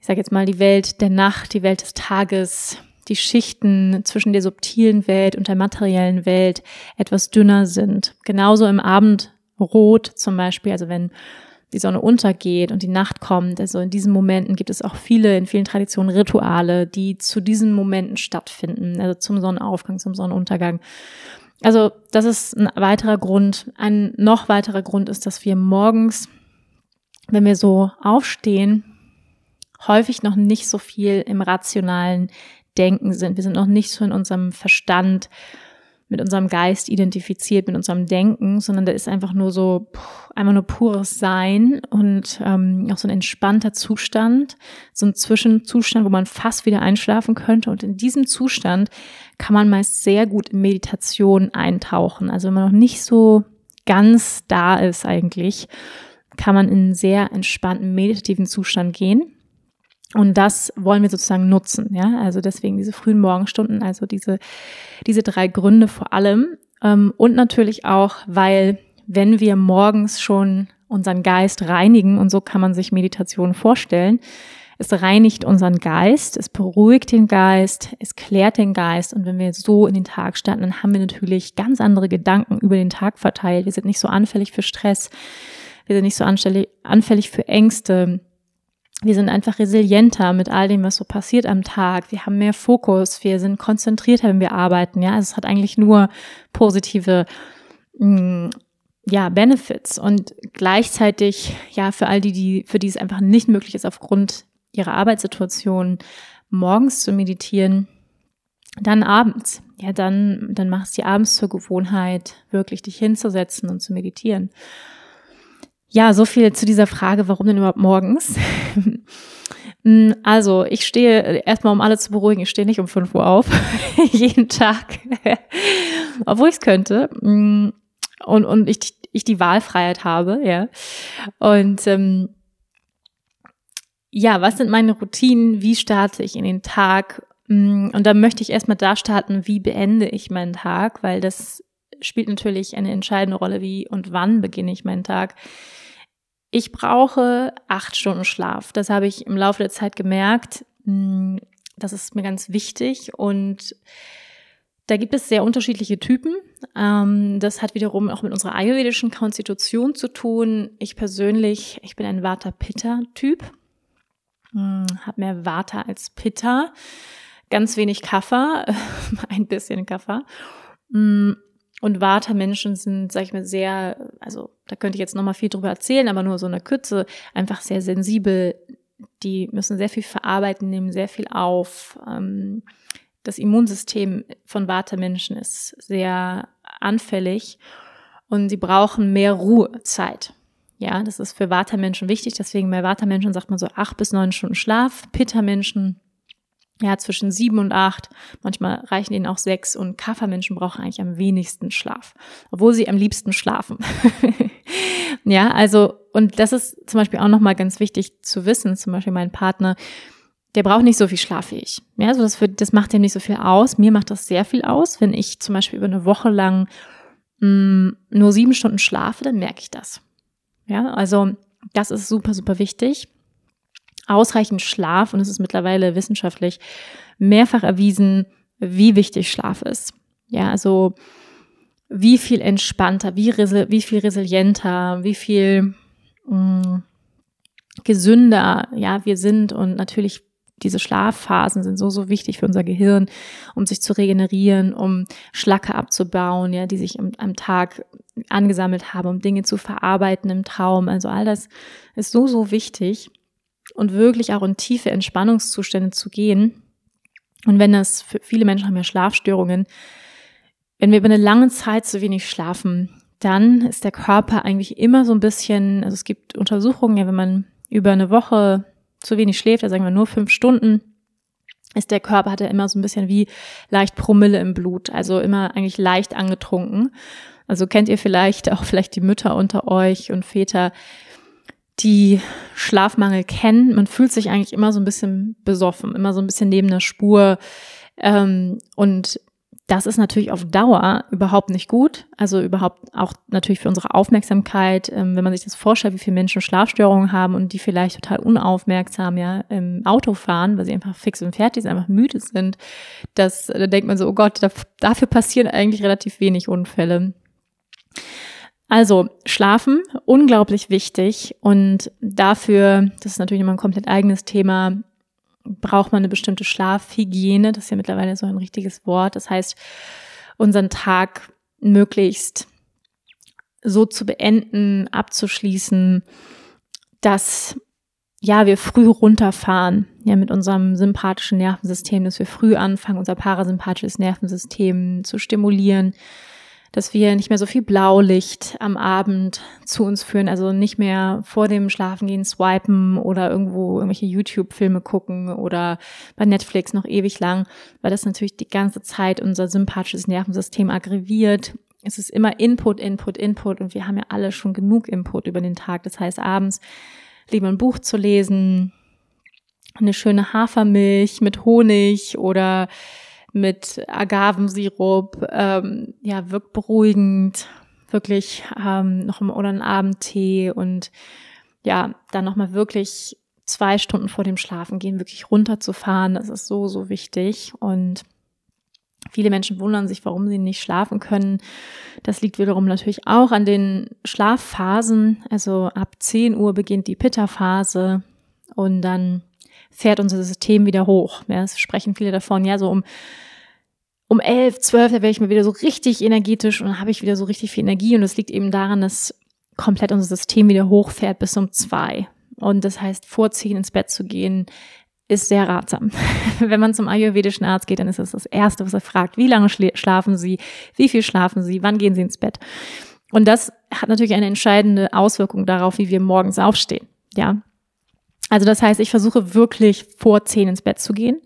ich sage jetzt mal die Welt der Nacht, die Welt des Tages, die Schichten zwischen der subtilen Welt und der materiellen Welt etwas dünner sind. Genauso im Abendrot zum Beispiel, also wenn die Sonne untergeht und die Nacht kommt. Also in diesen Momenten gibt es auch viele, in vielen Traditionen Rituale, die zu diesen Momenten stattfinden, also zum Sonnenaufgang, zum Sonnenuntergang. Also das ist ein weiterer Grund. Ein noch weiterer Grund ist, dass wir morgens wenn wir so aufstehen, häufig noch nicht so viel im rationalen Denken sind. Wir sind noch nicht so in unserem Verstand, mit unserem Geist identifiziert, mit unserem Denken, sondern da ist einfach nur so, einfach nur pures Sein und ähm, auch so ein entspannter Zustand, so ein Zwischenzustand, wo man fast wieder einschlafen könnte. Und in diesem Zustand kann man meist sehr gut in Meditation eintauchen. Also wenn man noch nicht so ganz da ist eigentlich kann man in einen sehr entspannten meditativen Zustand gehen. Und das wollen wir sozusagen nutzen, ja. Also deswegen diese frühen Morgenstunden, also diese, diese drei Gründe vor allem. Ähm, und natürlich auch, weil wenn wir morgens schon unseren Geist reinigen, und so kann man sich Meditation vorstellen, es reinigt unseren Geist, es beruhigt den Geist, es klärt den Geist. Und wenn wir so in den Tag starten, dann haben wir natürlich ganz andere Gedanken über den Tag verteilt. Wir sind nicht so anfällig für Stress. Wir sind nicht so anfällig für Ängste. Wir sind einfach resilienter mit all dem, was so passiert am Tag. Wir haben mehr Fokus. Wir sind konzentrierter, wenn wir arbeiten. Ja, also es hat eigentlich nur positive, mm, ja, Benefits. Und gleichzeitig, ja, für all die, die, für die es einfach nicht möglich ist, aufgrund ihrer Arbeitssituation morgens zu meditieren, dann abends. Ja, dann, dann machst du dir abends zur Gewohnheit, wirklich dich hinzusetzen und zu meditieren. Ja, so viel zu dieser Frage, warum denn überhaupt morgens? Mm, also, ich stehe erstmal, um alle zu beruhigen, ich stehe nicht um 5 Uhr auf, jeden Tag, obwohl ich es könnte. Mm, und, und ich, ich die Wahlfreiheit habe, ja. Und ähm, ja, was sind meine Routinen? Wie starte ich in den Tag? Mm, und da möchte ich erstmal da starten, wie beende ich meinen Tag, weil das spielt natürlich eine entscheidende Rolle, wie und wann beginne ich meinen Tag. Ich brauche acht Stunden Schlaf. Das habe ich im Laufe der Zeit gemerkt. Hm, das ist mir ganz wichtig und da gibt es sehr unterschiedliche Typen. Ähm, das hat wiederum auch mit unserer ayurvedischen Konstitution zu tun. Ich persönlich, ich bin ein Vata-Pitta-Typ, hm, habe mehr Vata als Pitta, ganz wenig Kaffer, ein bisschen Kaffer. Und Vata-Menschen sind, sag ich mal, sehr, also da könnte ich jetzt nochmal viel drüber erzählen, aber nur so eine Kürze, einfach sehr sensibel. Die müssen sehr viel verarbeiten, nehmen sehr viel auf. Ähm, das Immunsystem von Vata-Menschen ist sehr anfällig und sie brauchen mehr Ruhezeit. Ja, das ist für Vata-Menschen wichtig. Deswegen bei Vata-Menschen sagt man so acht bis neun Stunden Schlaf. Pitta-Menschen ja, zwischen sieben und acht. Manchmal reichen ihnen auch sechs und Kaffermenschen brauchen eigentlich am wenigsten Schlaf, obwohl sie am liebsten schlafen. ja, also, und das ist zum Beispiel auch nochmal ganz wichtig zu wissen. Zum Beispiel mein Partner, der braucht nicht so viel Schlaf wie ich. Ja, also das, für, das macht ihm nicht so viel aus. Mir macht das sehr viel aus. Wenn ich zum Beispiel über eine Woche lang mh, mm, nur sieben Stunden schlafe, dann merke ich das. Ja, also das ist super, super wichtig ausreichend Schlaf, und es ist mittlerweile wissenschaftlich mehrfach erwiesen, wie wichtig Schlaf ist. Ja, also wie viel entspannter, wie, wie viel resilienter, wie viel mh, mm, gesünder, ja, wir sind und natürlich diese Schlafphasen sind so, so wichtig für unser Gehirn, um sich zu regenerieren, um Schlacke abzubauen, ja, die sich am, am Tag angesammelt haben, um Dinge zu verarbeiten im Traum. Also all das ist so, so wichtig und wirklich auch in tiefe Entspannungszustände zu gehen. Und wenn das für viele Menschen haben ja Schlafstörungen, wenn wir über eine lange Zeit zu wenig schlafen, dann ist der Körper eigentlich immer so ein bisschen, also es gibt Untersuchungen, ja, wenn man über eine Woche zu wenig schläft, also sagen wir nur fünf Stunden, ist der Körper, hat er immer so ein bisschen wie leicht Promille im Blut, also immer eigentlich leicht angetrunken. Also kennt ihr vielleicht auch vielleicht die Mütter unter euch und Väter, die Schlafmangel kennen. Man fühlt sich eigentlich immer so ein bisschen besoffen, immer so ein bisschen neben der Spur. Ähm, und das ist natürlich auf Dauer überhaupt nicht gut. Also überhaupt auch natürlich für unsere Aufmerksamkeit, ähm, wenn man sich das vorstellt, wie viele Menschen Schlafstörungen haben und die vielleicht total unaufmerksam ja im Auto fahren, weil sie einfach fix und fertig sind, einfach müde sind. Das, da denkt man so, oh Gott, da, dafür passieren eigentlich relativ wenig Unfälle. Also schlafen, unglaublich wichtig und dafür, das ist natürlich immer ein komplett eigenes Thema, braucht man eine bestimmte Schlafhygiene, das ist ja mittlerweile so ein richtiges Wort. Das heißt, unseren Tag möglichst so zu beenden, abzuschließen, dass ja, wir früh runterfahren, ja, mit unserem sympathischen Nervensystem, dass wir früh anfangen, unser parasympathisches Nervensystem zu stimulieren, dass wir nicht mehr so viel Blaulicht am Abend zu uns führen, also nicht mehr vor dem Schlafengehen swipen oder irgendwo irgendwelche YouTube-Filme gucken oder bei Netflix noch ewig lang, weil das natürlich die ganze Zeit unser sympathisches Nervensystem aggressiert. Es ist immer Input, Input, Input und wir haben ja alle schon genug Input über den Tag. Das heißt, abends lieber ein Buch zu lesen, eine schöne Hafermilch mit Honig oder mit Agavensirup, ähm, ja, wirkt beruhigend, wirklich ähm, noch oder einen Abendtee und ja, dann nochmal wirklich zwei Stunden vor dem Schlafengehen wirklich runterzufahren, das ist so, so wichtig und Viele Menschen wundern sich, warum sie nicht schlafen können. Das liegt wiederum natürlich auch an den Schlafphasen. Also ab 10 Uhr beginnt die Pitta-Phase und dann fährt unser System wieder hoch. Ja, es sprechen viele davon, ja, so um um elf, zwölf, da werde ich mir wieder so richtig energetisch und dann habe ich wieder so richtig viel Energie und es liegt eben daran, dass komplett unser System wieder hochfährt bis um zwei. Und das heißt, vor zehn ins Bett zu gehen, ist sehr ratsam. Wenn man zum ayurvedischen Arzt geht, dann ist das das Erste, was er fragt. Wie lange schlafen Sie? Wie viel schlafen Sie? Wann gehen Sie ins Bett? Und das hat natürlich eine entscheidende Auswirkung darauf, wie wir morgens aufstehen. Ja, also das heißt, ich versuche wirklich vor zehn ins Bett zu gehen.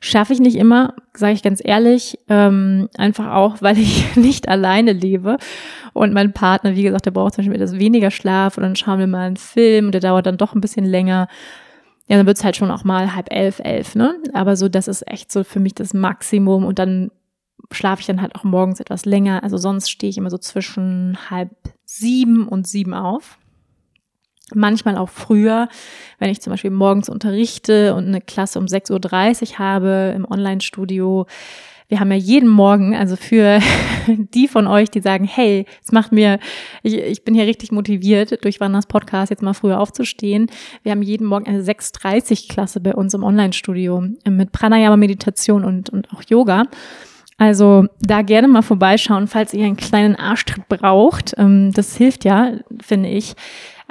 Schaffe ich nicht immer, sage ich ganz ehrlich, ähm, einfach auch, weil ich nicht alleine lebe und mein Partner, wie gesagt, der braucht zum Beispiel etwas weniger Schlaf und dann schauen wir mal einen Film und der dauert dann doch ein bisschen länger. Ja, dann wird's halt schon auch mal halb elf, elf, ne? Aber so, das ist echt so für mich das Maximum und dann schlafe ich dann halt auch morgens etwas länger. Also sonst stehe ich immer so zwischen halb sieben und sieben auf. Manchmal auch früher, wenn ich zum Beispiel morgens unterrichte und eine Klasse um 6.30 Uhr habe im Online-Studio. Wir haben ja jeden Morgen, also für die von euch, die sagen, hey, es macht mir, ich, ich bin hier richtig motiviert, durch Wanders Podcast jetzt mal früher aufzustehen. Wir haben jeden Morgen eine 6.30 Klasse bei uns im Online-Studio mit Pranayama, Meditation und, und auch Yoga. Also da gerne mal vorbeischauen, falls ihr einen kleinen Arschtritt braucht. Ähm, das hilft ja, finde ich,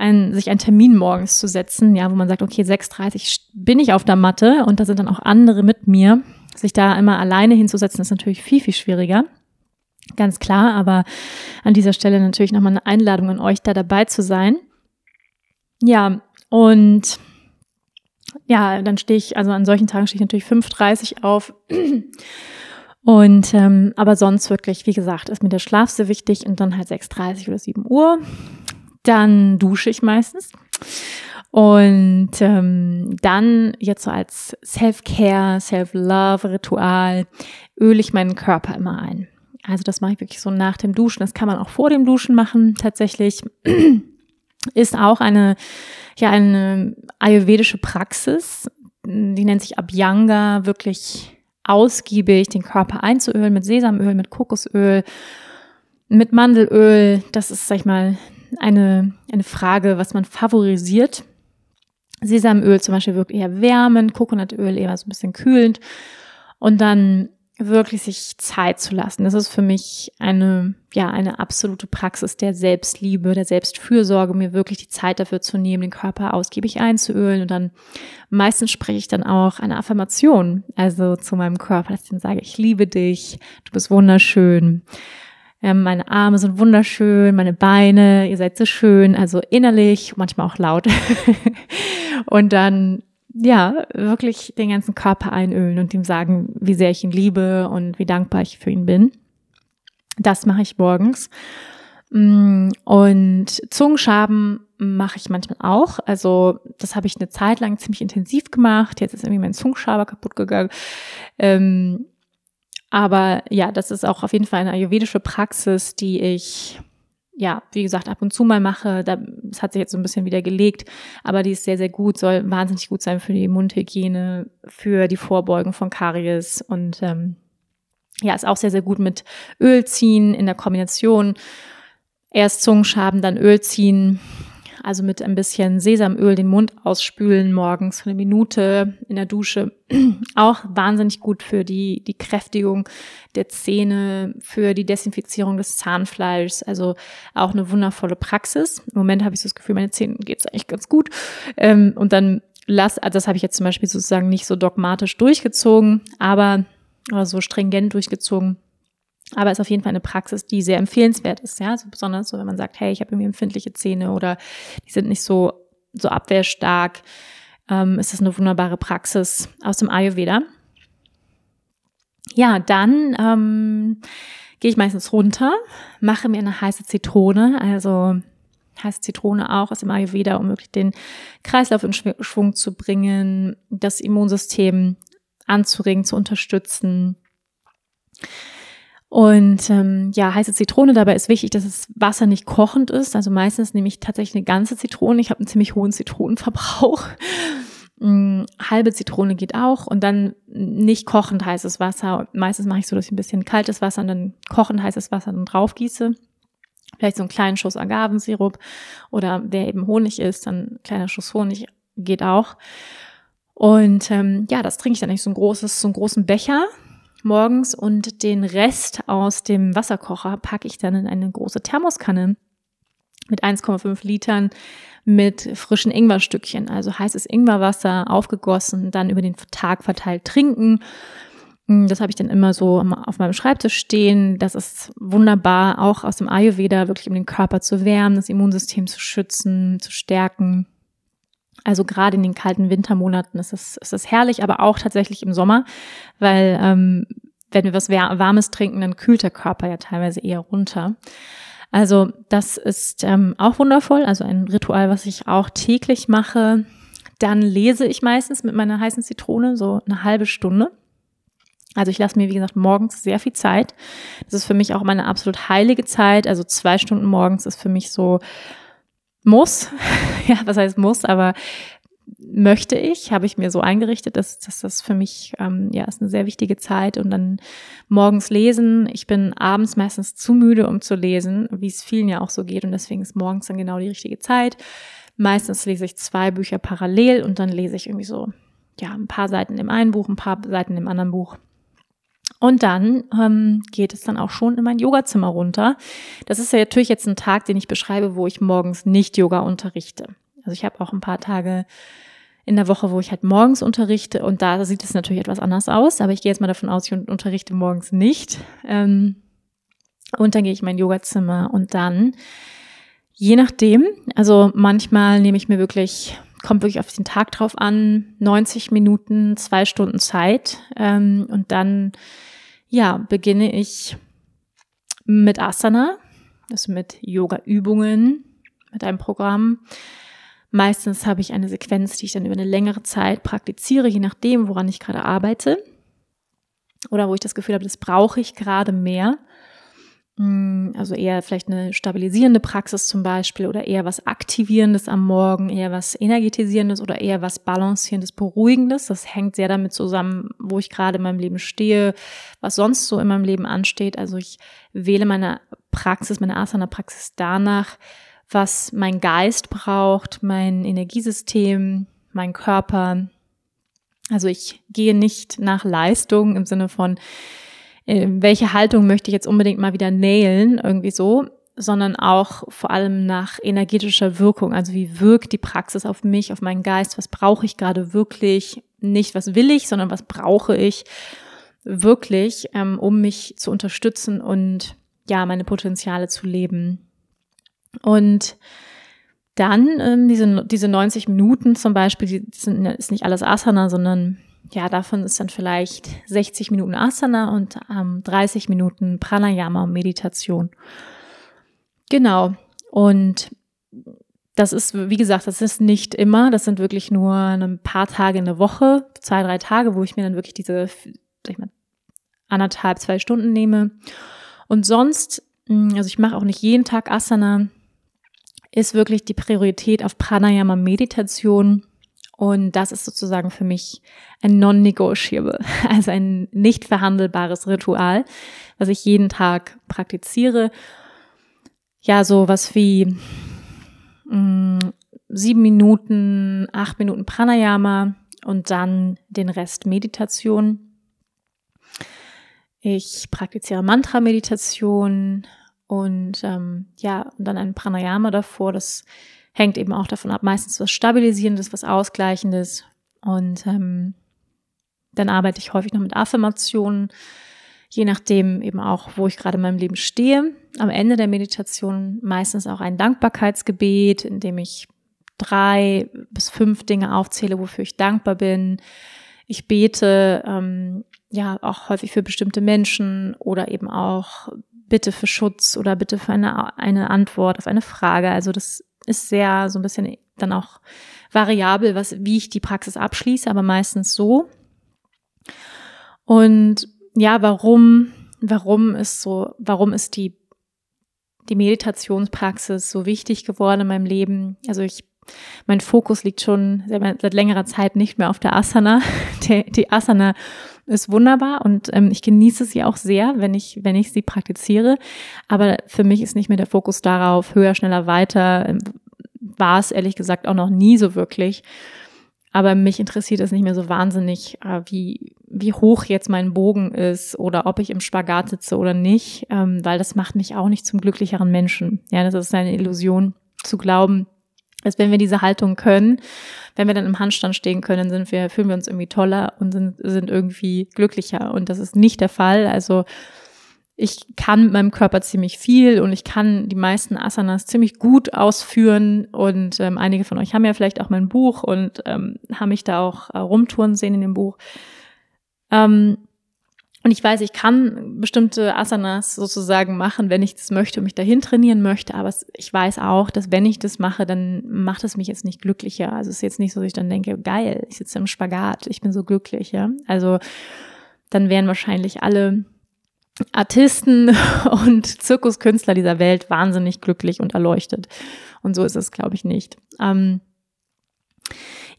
ein, sich einen Termin morgens zu setzen, ja, wo man sagt, okay, 6.30 bin ich auf der Matte und da sind dann auch andere mit mir. Sich da immer alleine hinzusetzen, ist natürlich viel, viel schwieriger. Ganz klar, aber an dieser Stelle natürlich nochmal eine Einladung an euch, da dabei zu sein. Ja, und ja, dann stehe ich, also an solchen Tagen stehe ich natürlich 5.30 auf. Und ähm, aber sonst wirklich, wie gesagt, ist mir der Schlaf sehr wichtig und dann halt 6.30 oder 7 Uhr. Dann dusche ich meistens. Und ähm, dann jetzt so als Self-Care, Self-Love-Ritual öle ich meinen Körper immer ein. Also das mache ich wirklich so nach dem Duschen. Das kann man auch vor dem Duschen machen tatsächlich. Ist auch eine, ja, eine ayurvedische Praxis. Die nennt sich Abhyanga, wirklich ausgiebig den Körper einzuölen mit Sesamöl, mit Kokosöl, mit Mandelöl. Das ist, sag ich mal, eine, eine Frage, was man favorisiert. Sesamöl zum Beispiel wirkt eher wärmend, Coconutöl eher so ein bisschen kühlend. Und dann wirklich sich Zeit zu lassen. Das ist für mich eine, ja, eine absolute Praxis der Selbstliebe, der Selbstfürsorge, mir wirklich die Zeit dafür zu nehmen, den Körper ausgiebig einzuölen. Und dann meistens spreche ich dann auch eine Affirmation, also zu meinem Körper, dass ich dann sage, ich liebe dich, du bist wunderschön. Ähm, meine Arme sind wunderschön, meine Beine, ihr seid so schön, also innerlich, manchmal auch laut. und dann, ja, wirklich den ganzen Körper einölen und ihm sagen, wie sehr ich ihn liebe und wie dankbar ich für ihn bin. Das mache ich morgens. Mm, und Zungenschaben mache ich manchmal auch. Also das habe ich eine Zeit lang ziemlich intensiv gemacht. Jetzt ist irgendwie mein Zungenschaber kaputt gegangen. Ähm, aber ja, das ist auch auf jeden Fall eine ayurvedische Praxis, die ich ja, wie gesagt, ab und zu mal mache. Das hat sich jetzt so ein bisschen wieder gelegt, aber die ist sehr, sehr gut, soll wahnsinnig gut sein für die Mundhygiene, für die Vorbeugung von Karies und ähm, ja, ist auch sehr, sehr gut mit Öl ziehen in der Kombination. Erst Zungenschaben, dann Öl ziehen also mit ein bisschen Sesamöl den Mund ausspülen morgens für eine Minute in der Dusche. Auch wahnsinnig gut für die, die Kräftigung der Zähne, für die Desinfizierung des Zahnfleischs. Also auch eine wundervolle Praxis. Im Moment habe ich so das Gefühl, meine Zähne geht es eigentlich ganz gut. Ähm, und dann lass, also das habe ich jetzt zum Beispiel sozusagen nicht so dogmatisch durchgezogen, aber oder so stringent durchgezogen. Aber es ist auf jeden Fall eine Praxis, die sehr empfehlenswert ist, ja. Also besonders so, wenn man sagt, hey, ich habe irgendwie empfindliche Zähne oder die sind nicht so, so abwehrstark, ähm, ist das eine wunderbare Praxis aus dem Ayurveda. Ja, dann ähm, gehe ich meistens runter, mache mir eine heiße Zitrone, also heiße Zitrone auch aus dem Ayurveda, um wirklich den Kreislauf in Schwung zu bringen, das Immunsystem anzuregen, zu unterstützen. Und ähm, ja, heiße Zitrone, dabei ist wichtig, dass das Wasser nicht kochend ist. Also meistens nehme ich tatsächlich eine ganze Zitrone. Ich habe einen ziemlich hohen Zitronenverbrauch. Mm, halbe Zitrone geht auch und dann nicht kochend heißes Wasser. Meistens mache ich so, dass ich ein bisschen kaltes Wasser und dann kochend heißes Wasser dann drauf gieße. Vielleicht so einen kleinen Schuss Agavensirup oder wer eben Honig ist, dann ein kleiner Schuss Honig geht auch. Und ähm, ja, das trinke ich dann nicht so ein großes, so einen großen Becher morgens und den Rest aus dem Wasserkocher packe ich dann in eine große Thermoskanne mit 1,5 Litern mit frischen Ingwerstückchen, also heißes Ingwerwasser aufgegossen, dann über den Tag verteilt trinken. Das habe ich dann immer so auf meinem Schreibtisch stehen. Das ist wunderbar, auch aus dem Ayurveda, wirklich um den Körper zu wärmen, das Immunsystem zu schützen, zu stärken. Also gerade in den kalten Wintermonaten ist es, ist es herrlich, aber auch tatsächlich im Sommer, weil ähm, wenn wir was Warmes trinken, dann kühlt der Körper ja teilweise eher runter. Also das ist ähm, auch wundervoll, also ein Ritual, was ich auch täglich mache. Dann lese ich meistens mit meiner heißen Zitrone so eine halbe Stunde. Also ich lasse mir, wie gesagt, morgens sehr viel Zeit. Das ist für mich auch meine absolut heilige Zeit. Also zwei Stunden morgens ist für mich so muss. ja, was heißt muss, aber möchte ich, habe ich mir so eingerichtet, dass, dass das für mich ähm, ja ist eine sehr wichtige Zeit und dann morgens lesen. Ich bin abends meistens zu müde, um zu lesen, wie es vielen ja auch so geht und deswegen ist morgens dann genau die richtige Zeit. Meistens lese ich zwei Bücher parallel und dann lese ich irgendwie so ja ein paar Seiten im einen Buch, ein paar Seiten im anderen Buch. Und dann ähm, geht es dann auch schon in mein Yogazimmer runter. Das ist ja natürlich jetzt ein Tag, den ich beschreibe, wo ich morgens nicht Yoga unterrichte. Also ich habe auch ein paar Tage in der Woche, wo ich halt morgens unterrichte und da sieht es natürlich etwas anders aus, aber ich gehe jetzt mal davon aus, ich unterrichte morgens nicht. Ähm, und dann gehe ich in mein Yogazimmer und dann, je nachdem, also manchmal nehme ich mir wirklich, kommt wirklich auf den Tag drauf an, 90 Minuten, zwei Stunden Zeit ähm, und dann, ja, beginne ich mit Asana, also mit Yoga-Übungen, mit einem Programm Meistens habe ich eine Sequenz, die ich dann über eine längere Zeit praktiziere, je nachdem, woran ich gerade arbeite. Oder wo ich das Gefühl habe, das brauche ich gerade mehr. Mm, also eher vielleicht eine stabilisierende Praxis zum Beispiel oder eher was Aktivierendes am Morgen, eher was Energetisierendes oder eher was Balancierendes, Beruhigendes. Das hängt sehr damit zusammen, wo ich gerade in meinem Leben stehe, was sonst so in meinem Leben ansteht. Also ich wähle meine Praxis, meine Asana-Praxis danach, was mein Geist braucht, mein Energiesystem, mein Körper. Also ich gehe nicht nach Leistung im Sinne von, äh, welche Haltung möchte ich jetzt unbedingt mal wieder nailen, irgendwie so, sondern auch vor allem nach energetischer Wirkung. Also wie wirkt die Praxis auf mich, auf meinen Geist? Was brauche ich gerade wirklich? Nicht, was will ich, sondern was brauche ich wirklich, ähm, um mich zu unterstützen und ja, meine Potenziale zu leben. Und dann ähm, diese, diese 90 Minuten zum Beispiel, die sind, ist nicht alles Asana, sondern ja, davon ist dann vielleicht 60 Minuten Asana und ähm, 30 Minuten Pranayama und Meditation. Genau. Und das ist, wie gesagt, das ist nicht immer. Das sind wirklich nur ein paar Tage in der Woche, zwei, drei Tage, wo ich mir dann wirklich diese, sag ich mal, anderthalb, zwei Stunden nehme. Und sonst, hm, also ich mache auch nicht jeden Tag Asana ist wirklich die Priorität auf Pranayama Meditation. Und das ist sozusagen für mich ein non-negotiable, also ein nicht verhandelbares Ritual, was ich jeden Tag praktiziere. Ja, so was wie mh, mm, sieben Minuten, acht Minuten Pranayama und dann den Rest Meditation. Ich praktiziere Mantra-Meditation, und ähm, ja, und dann ein Pranayama davor. Das hängt eben auch davon ab, meistens was Stabilisierendes, was Ausgleichendes. Und ähm, dann arbeite ich häufig noch mit Affirmationen, je nachdem eben auch, wo ich gerade in meinem Leben stehe. Am Ende der Meditation meistens auch ein Dankbarkeitsgebet, in dem ich drei bis fünf Dinge aufzähle, wofür ich dankbar bin. Ich bete ähm, ja auch häufig für bestimmte Menschen oder eben auch Bitte für Schutz oder Bitte für eine, eine Antwort auf eine Frage. Also das ist sehr so ein bisschen dann auch variabel, was, wie ich die Praxis abschließe, aber meistens so. Und ja, warum, warum ist so, warum ist die, die Meditationspraxis so wichtig geworden in meinem Leben? Also ich, mein Fokus liegt schon seit längerer Zeit nicht mehr auf der Asana. Die, die Asana ist wunderbar und ähm, ich genieße sie auch sehr, wenn ich, wenn ich sie praktiziere. Aber für mich ist nicht mehr der Fokus darauf, höher, schneller, weiter. Ähm, war es ehrlich gesagt auch noch nie so wirklich. Aber mich interessiert es nicht mehr so wahnsinnig, äh, wie, wie hoch jetzt mein Bogen ist oder ob ich im Spagat sitze oder nicht, ähm, weil das macht mich auch nicht zum glücklicheren Menschen. Ja, das ist eine Illusion zu glauben, dass wenn wir diese Haltung können, wenn wir dann im Handstand stehen können, sind wir, fühlen wir uns irgendwie toller und sind, sind irgendwie glücklicher. Und das ist nicht der Fall. Also ich kann mit meinem Körper ziemlich viel und ich kann die meisten Asanas ziemlich gut ausführen. Und ähm, einige von euch haben ja vielleicht auch mein Buch und ähm, haben mich da auch äh, rumtouren sehen in dem Buch. Ähm, und ich weiß, ich kann bestimmte Asanas sozusagen machen, wenn ich das möchte und mich dahin trainieren möchte. Aber ich weiß auch, dass wenn ich das mache, dann macht es mich jetzt nicht glücklicher. Also es ist jetzt nicht so, dass ich dann denke, geil, ich sitze im Spagat, ich bin so glücklich, ja. Also dann wären wahrscheinlich alle Artisten und Zirkuskünstler dieser Welt wahnsinnig glücklich und erleuchtet. Und so ist es, glaube ich, nicht. Ähm,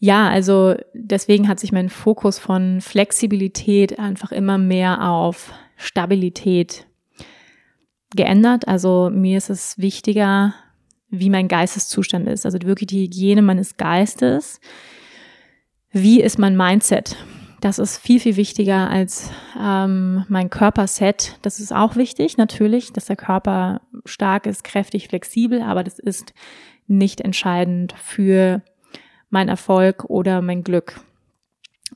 ja, also deswegen hat sich mein Fokus von Flexibilität einfach immer mehr auf Stabilität geändert. Also mir ist es wichtiger, wie mein Geisteszustand ist. Also wirklich die Hygiene meines Geistes. Wie ist mein Mindset? Das ist viel, viel wichtiger als ähm, mein Körperset. Das ist auch wichtig, natürlich, dass der Körper stark ist, kräftig, flexibel, aber das ist nicht entscheidend für mein Erfolg oder mein Glück.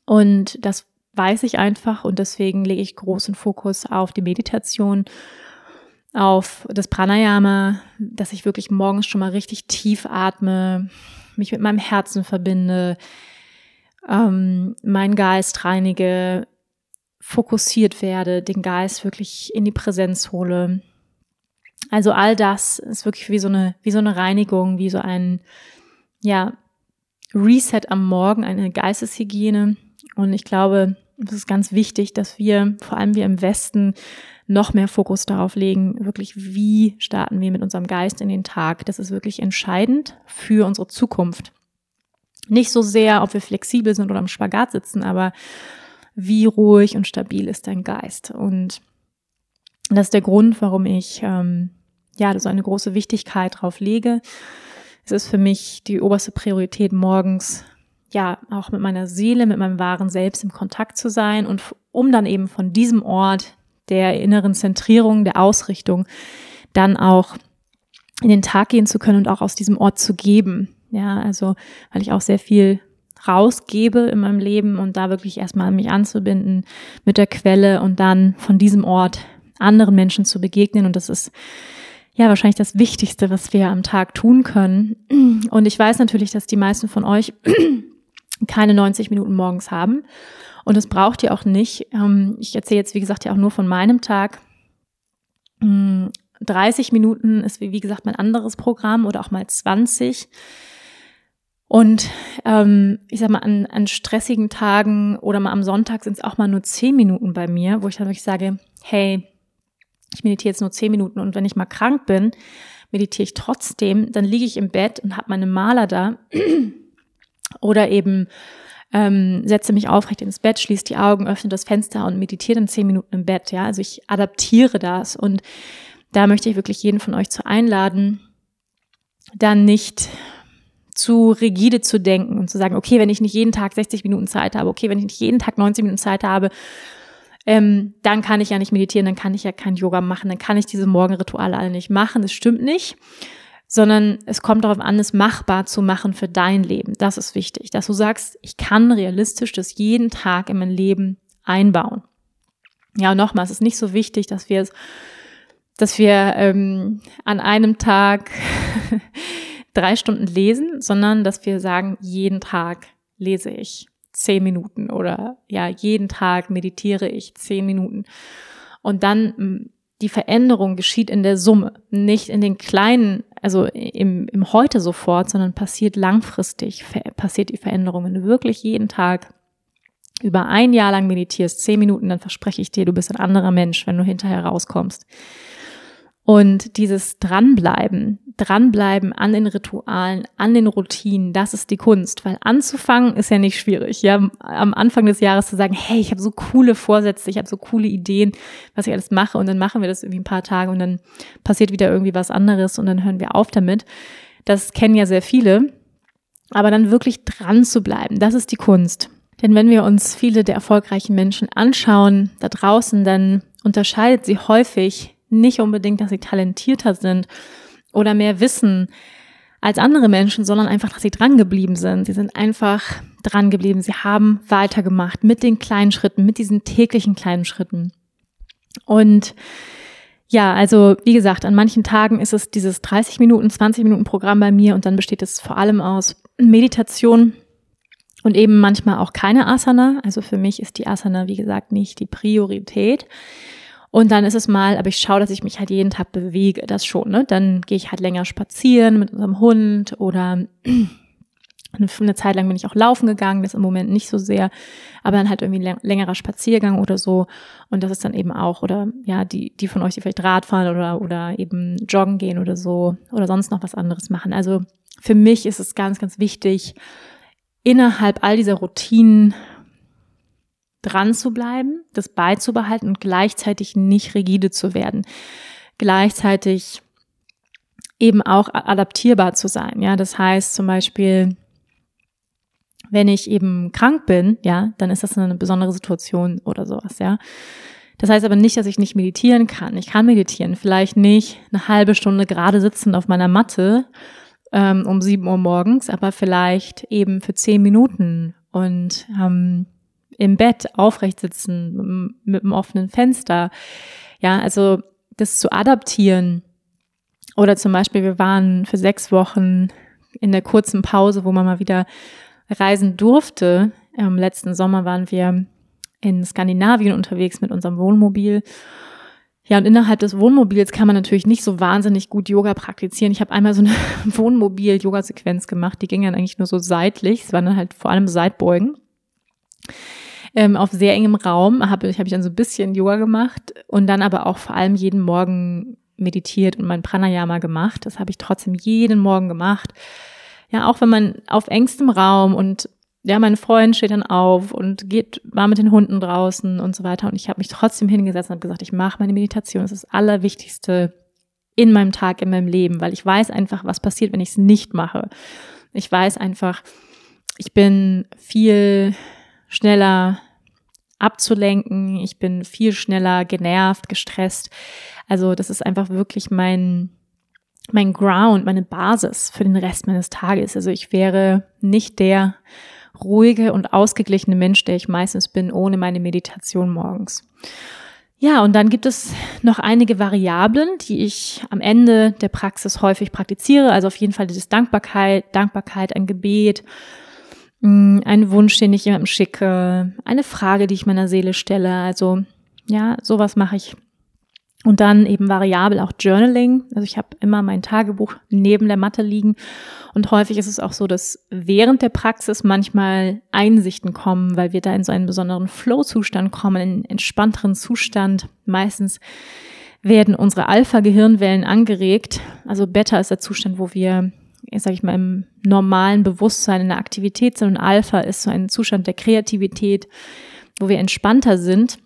Und das weiß ich einfach und deswegen lege ich großen Fokus auf die Meditation, auf das Pranayama, dass ich wirklich morgens schon mal richtig tief atme, mich mit meinem Herzen verbinde, ähm, meinen Geist reinige, fokussiert werde, den Geist wirklich in die Präsenz hole. Also all das ist wirklich wie so eine, wie so eine Reinigung, wie so ein, ja, Reset am Morgen, eine Geisteshygiene. Und ich glaube, es ist ganz wichtig, dass wir, vor allem wir im Westen, noch mehr Fokus darauf legen, wirklich, wie starten wir mit unserem Geist in den Tag. Das ist wirklich entscheidend für unsere Zukunft. Nicht so sehr, ob wir flexibel sind oder am Spagat sitzen, aber wie ruhig und stabil ist dein Geist. Und das ist der Grund, warum ich ähm, ja so eine große Wichtigkeit drauf lege. Es ist für mich die oberste Priorität morgens, ja, auch mit meiner Seele, mit meinem wahren Selbst im Kontakt zu sein und um dann eben von diesem Ort der inneren Zentrierung, der Ausrichtung, dann auch in den Tag gehen zu können und auch aus diesem Ort zu geben. Ja, also weil ich auch sehr viel rausgebe in meinem Leben und da wirklich erstmal mich anzubinden mit der Quelle und dann von diesem Ort anderen Menschen zu begegnen. Und das ist ja wahrscheinlich das Wichtigste, was wir am Tag tun können. Und ich weiß natürlich, dass die meisten von euch keine 90 Minuten morgens haben. Und das braucht ihr auch nicht. Ähm, ich erzähle jetzt, wie gesagt, ja auch nur von meinem Tag. 30 hm, Minuten ist, wie gesagt, mein anderes Programm oder auch mal 20. Und ähm, ich sag mal, an, an stressigen Tagen oder mal am Sonntag sind es auch mal nur 10 Minuten bei mir, wo ich dann wirklich sage, hey, ich meditiere jetzt nur 10 Minuten und wenn ich mal krank bin, meditiere ich trotzdem, dann liege ich im Bett und habe meine Maler da oder eben ähm, setze mich aufrecht ins Bett, schließe die Augen, öffne das Fenster und meditiere dann zehn Minuten im Bett. Ja, also ich adaptiere das und da möchte ich wirklich jeden von euch zu einladen, dann nicht zu rigide zu denken und zu sagen, okay, wenn ich nicht jeden Tag 60 Minuten Zeit habe, okay, wenn ich nicht jeden Tag 90 Minuten Zeit habe, ähm, dann kann ich ja nicht meditieren, dann kann ich ja kein Yoga machen, dann kann ich diese Morgenrituale alle nicht machen. Das stimmt nicht sondern es kommt darauf an, es machbar zu machen für dein Leben. Das ist wichtig, dass du sagst, ich kann realistisch das jeden Tag in mein Leben einbauen. Ja, nochmal, es ist nicht so wichtig, dass wir es, dass wir ähm, an einem Tag drei Stunden lesen, sondern dass wir sagen, jeden Tag lese ich zehn Minuten oder ja, jeden Tag meditiere ich zehn Minuten. Und dann die Veränderung geschieht in der Summe, nicht in den kleinen, also im, im Heute sofort, sondern passiert langfristig, passiert die Veränderung. Wenn du wirklich jeden Tag über ein Jahr lang meditierst, zehn Minuten, dann verspreche ich dir, du bist ein anderer Mensch, wenn du hinterher rauskommst. Und dieses Dranbleiben, Dranbleiben an den Ritualen, an den Routinen, das ist die Kunst. Weil anzufangen ist ja nicht schwierig. Ja, am Anfang des Jahres zu sagen, hey, ich habe so coole Vorsätze, ich habe so coole Ideen, was ich alles mache. Und dann machen wir das irgendwie ein paar Tage und dann passiert wieder irgendwie was anderes und dann hören wir auf damit. Das kennen ja sehr viele. Aber dann wirklich dran zu bleiben, das ist die Kunst. Denn wenn wir uns viele der erfolgreichen Menschen anschauen da draußen, dann unterscheidet sie häufig nicht unbedingt, dass sie talentierter sind oder mehr wissen als andere Menschen, sondern einfach, dass sie dran geblieben sind. Sie sind einfach dran geblieben. Sie haben weitergemacht mit den kleinen Schritten, mit diesen täglichen kleinen Schritten. Und ja, also wie gesagt, an manchen Tagen ist es dieses 30 Minuten, 20 Minuten Programm bei mir und dann besteht es vor allem aus Meditation und eben manchmal auch keine Asana. Also für mich ist die Asana, wie gesagt, nicht die Priorität. Und dann ist es mal, aber ich schaue, dass ich mich halt jeden Tag bewege, das schon. Ne? Dann gehe ich halt länger spazieren mit unserem Hund oder eine Zeit lang bin ich auch laufen gegangen, das im Moment nicht so sehr, aber dann halt irgendwie längerer Spaziergang oder so. Und das ist dann eben auch, oder ja, die, die von euch, die vielleicht Radfahren oder, oder eben joggen gehen oder so oder sonst noch was anderes machen. Also für mich ist es ganz, ganz wichtig, innerhalb all dieser Routinen dran zu bleiben, das beizubehalten und gleichzeitig nicht rigide zu werden. Gleichzeitig eben auch adaptierbar zu sein. Ja, das heißt zum Beispiel, wenn ich eben krank bin, ja, dann ist das eine besondere Situation oder sowas, ja. Das heißt aber nicht, dass ich nicht meditieren kann. Ich kann meditieren, vielleicht nicht eine halbe Stunde gerade sitzend auf meiner Matte ähm, um sieben Uhr morgens, aber vielleicht eben für zehn Minuten und ähm, im Bett aufrecht sitzen mit einem offenen Fenster. Ja, also das zu adaptieren. Oder zum Beispiel, wir waren für sechs Wochen in der kurzen Pause, wo man mal wieder reisen durfte. Im letzten Sommer waren wir in Skandinavien unterwegs mit unserem Wohnmobil. Ja, und innerhalb des Wohnmobils kann man natürlich nicht so wahnsinnig gut Yoga praktizieren. Ich habe einmal so eine Wohnmobil-Yoga-Sequenz gemacht, die ging dann eigentlich nur so seitlich. Es waren dann halt vor allem Seitbeugen. Ähm, auf sehr engem Raum habe hab ich dann so ein bisschen Yoga gemacht und dann aber auch vor allem jeden Morgen meditiert und mein Pranayama gemacht. Das habe ich trotzdem jeden Morgen gemacht ja, auch wenn man auf engstem Raum und ja, mein Freund steht dann auf und geht, war mit den Hunden draußen und so weiter. Und ich habe mich trotzdem hingesetzt und habe gesagt, ich mache meine Meditation. Das ist das Allerwichtigste in meinem Tag, in meinem Leben, weil ich weiß einfach, was passiert, wenn ich es nicht mache. Ich weiß einfach, ich bin viel schneller abzulenken, ich bin viel schneller genervt, gestresst. Also das ist einfach wirklich mein, mein Ground, meine Basis für den Rest meines Tages. Also ich wäre nicht der ruhige und ausgeglichene Mensch, der ich meistens bin, ohne meine Meditation morgens. Ja, und dann gibt es noch einige Variablen, die ich am Ende der Praxis häufig praktiziere. Also auf jeden Fall dieses Dankbarkeit, Dankbarkeit, ein Gebet, ein Wunsch, den ich jemandem schicke, eine Frage, die ich meiner Seele stelle. Also ja, sowas mache ich und dann eben variabel auch Journaling. Also ich habe immer mein Tagebuch neben der Matte liegen. Und häufig ist es auch so, dass während der Praxis manchmal Einsichten kommen, weil wir da in so einen besonderen Flow-Zustand kommen, in einen entspannteren Zustand. Meistens werden unsere Alpha-Gehirnwellen angeregt. Also Beta ist der Zustand, wo wir, sag ich mal, im normalen Bewusstsein in der Aktivität sind. Und Alpha ist so ein Zustand der Kreativität, wo wir entspannter sind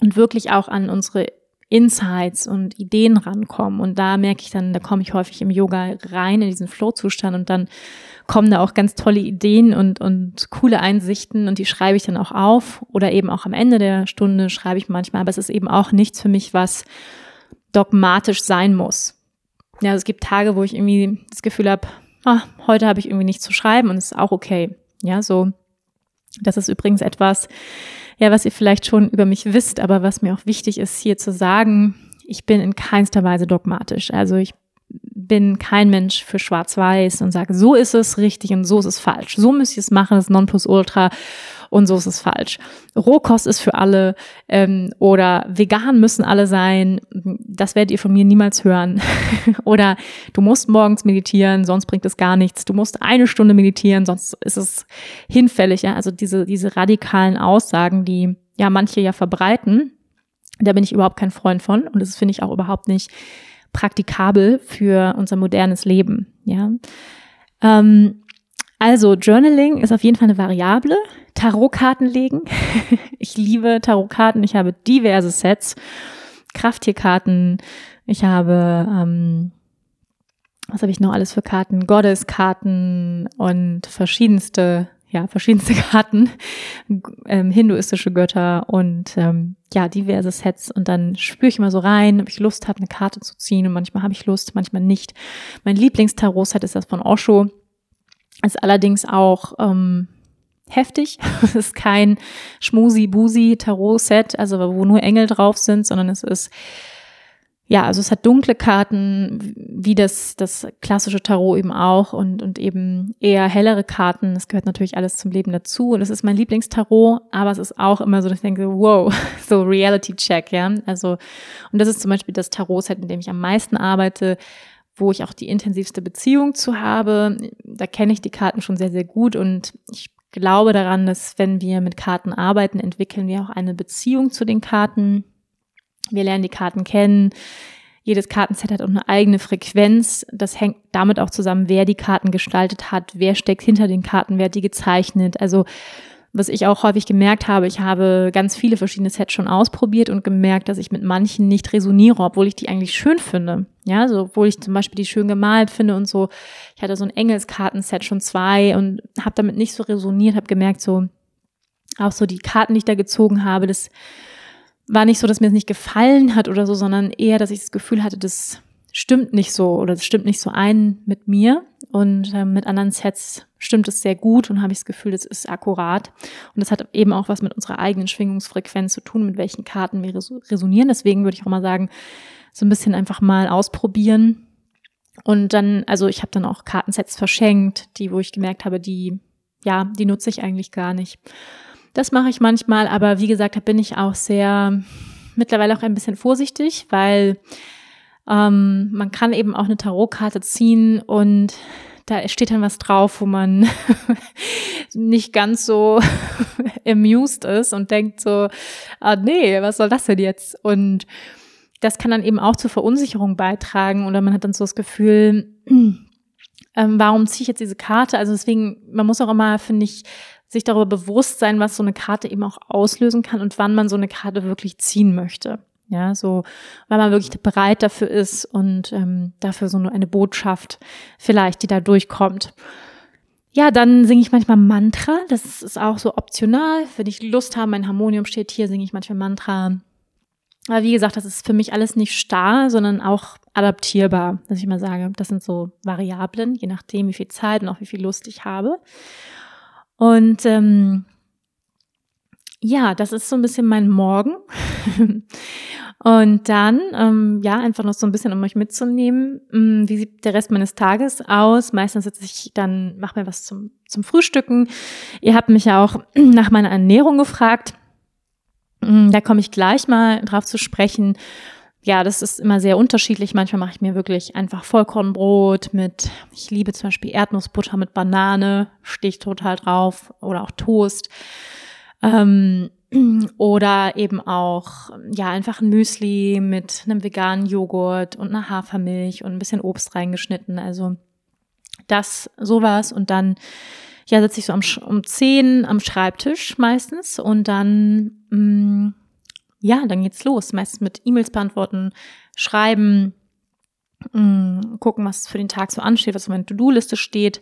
und wirklich auch an unsere Insights und Ideen rankommen. Und da merke ich dann, da komme ich häufig im Yoga rein in diesen Flow-Zustand und dann kommen da auch ganz tolle Ideen und, und coole Einsichten und die schreibe ich dann auch auf oder eben auch am Ende der Stunde schreibe ich manchmal, aber es ist eben auch nichts für mich, was dogmatisch sein muss. Ja, es gibt Tage, wo ich irgendwie das Gefühl habe, ah, heute habe ich irgendwie nichts zu schreiben und es ist auch okay. Ja, so. Das ist übrigens etwas, ja, was ihr vielleicht schon über mich wisst, aber was mir auch wichtig ist, hier zu sagen, ich bin in keinster Weise dogmatisch. Also ich bin kein Mensch für Schwarz-Weiß und sage, so ist es richtig und so ist es falsch. So müsst ihr es machen, das Nonplusultra und so ist es falsch. Rohkost ist für alle ähm, oder vegan müssen alle sein. Das werdet ihr von mir niemals hören. oder du musst morgens meditieren, sonst bringt es gar nichts. Du musst eine Stunde meditieren, sonst ist es hinfällig. Ja? Also diese, diese radikalen Aussagen, die ja manche ja verbreiten, da bin ich überhaupt kein Freund von und das finde ich auch überhaupt nicht praktikabel für unser modernes Leben. Ja. Ähm, also Journaling ist auf jeden Fall eine Variable. Tarotkarten legen. ich liebe Tarotkarten. Ich habe diverse Sets. Krafttierkarten. Ich habe, ähm, was habe ich noch alles für Karten? Goddess-Karten und verschiedenste ja, verschiedenste Karten, ähm, hinduistische Götter und ähm, ja, diverse Sets. Und dann spüre ich mal so rein, ob ich Lust habe, eine Karte zu ziehen. Und manchmal habe ich Lust, manchmal nicht. Mein Lieblingstarot-Set ist das von Osho. Ist allerdings auch ähm, heftig. Es ist kein Schmusi-Busi-Tarot-Set, also wo nur Engel drauf sind, sondern es ist ja, also es hat dunkle Karten, wie das, das klassische Tarot eben auch und, und eben eher hellere Karten. Das gehört natürlich alles zum Leben dazu. Und es ist mein Lieblingstarot, aber es ist auch immer so, dass ich denke, wow, so Reality Check, ja. Also, und das ist zum Beispiel das Tarot-Set, in dem ich am meisten arbeite, wo ich auch die intensivste Beziehung zu habe. Da kenne ich die Karten schon sehr, sehr gut und ich glaube daran, dass wenn wir mit Karten arbeiten, entwickeln wir auch eine Beziehung zu den Karten. Wir lernen die Karten kennen. Jedes Kartenset hat auch eine eigene Frequenz. Das hängt damit auch zusammen, wer die Karten gestaltet hat, wer steckt hinter den Karten, wer hat die gezeichnet. Also was ich auch häufig gemerkt habe, ich habe ganz viele verschiedene Sets schon ausprobiert und gemerkt, dass ich mit manchen nicht resoniere, obwohl ich die eigentlich schön finde. Ja, so, obwohl ich zum Beispiel die schön gemalt finde und so. Ich hatte so ein Engelskartenset schon zwei und habe damit nicht so resoniert, habe gemerkt, so auch so die Karten, die ich da gezogen habe, das war nicht so, dass mir es nicht gefallen hat oder so, sondern eher, dass ich das Gefühl hatte, das stimmt nicht so oder das stimmt nicht so ein mit mir. Und äh, mit anderen Sets stimmt es sehr gut und habe ich das Gefühl, das ist akkurat. Und das hat eben auch was mit unserer eigenen Schwingungsfrequenz zu tun, mit welchen Karten wir resonieren. Deswegen würde ich auch mal sagen, so ein bisschen einfach mal ausprobieren. Und dann, also ich habe dann auch Kartensets verschenkt, die, wo ich gemerkt habe, die, ja, die nutze ich eigentlich gar nicht. Das mache ich manchmal, aber wie gesagt, da bin ich auch sehr mittlerweile auch ein bisschen vorsichtig, weil ähm, man kann eben auch eine Tarotkarte ziehen und da steht dann was drauf, wo man nicht ganz so amused ist und denkt so, ah nee, was soll das denn jetzt? Und das kann dann eben auch zur Verunsicherung beitragen oder man hat dann so das Gefühl, ähm, warum ziehe ich jetzt diese Karte? Also deswegen, man muss auch immer, finde ich, sich darüber bewusst sein, was so eine Karte eben auch auslösen kann und wann man so eine Karte wirklich ziehen möchte. Ja, so, weil man wirklich bereit dafür ist und ähm, dafür so eine Botschaft vielleicht, die da durchkommt. Ja, dann singe ich manchmal Mantra. Das ist auch so optional. Wenn ich Lust habe, mein Harmonium steht hier, singe ich manchmal Mantra. Aber wie gesagt, das ist für mich alles nicht starr, sondern auch adaptierbar, dass ich mal sage. Das sind so Variablen, je nachdem, wie viel Zeit und auch wie viel Lust ich habe. Und ähm, ja, das ist so ein bisschen mein Morgen. Und dann, ähm, ja, einfach noch so ein bisschen, um euch mitzunehmen, ähm, wie sieht der Rest meines Tages aus? Meistens sitze ich dann, mache mir was zum, zum Frühstücken. Ihr habt mich ja auch nach meiner Ernährung gefragt. Ähm, da komme ich gleich mal drauf zu sprechen. Ja, das ist immer sehr unterschiedlich. Manchmal mache ich mir wirklich einfach Vollkornbrot mit, ich liebe zum Beispiel Erdnussbutter mit Banane, stehe ich total drauf, oder auch Toast. Ähm, oder eben auch, ja, einfach ein Müsli mit einem veganen Joghurt und einer Hafermilch und ein bisschen Obst reingeschnitten. Also das, sowas. Und dann, ja, sitze ich so am, um zehn am Schreibtisch meistens und dann, mh, mm, ja, dann geht's los. Meistens mit E-Mails beantworten, schreiben, mh, mm, gucken, was für den Tag so ansteht, was auf meiner To-Do-Liste steht.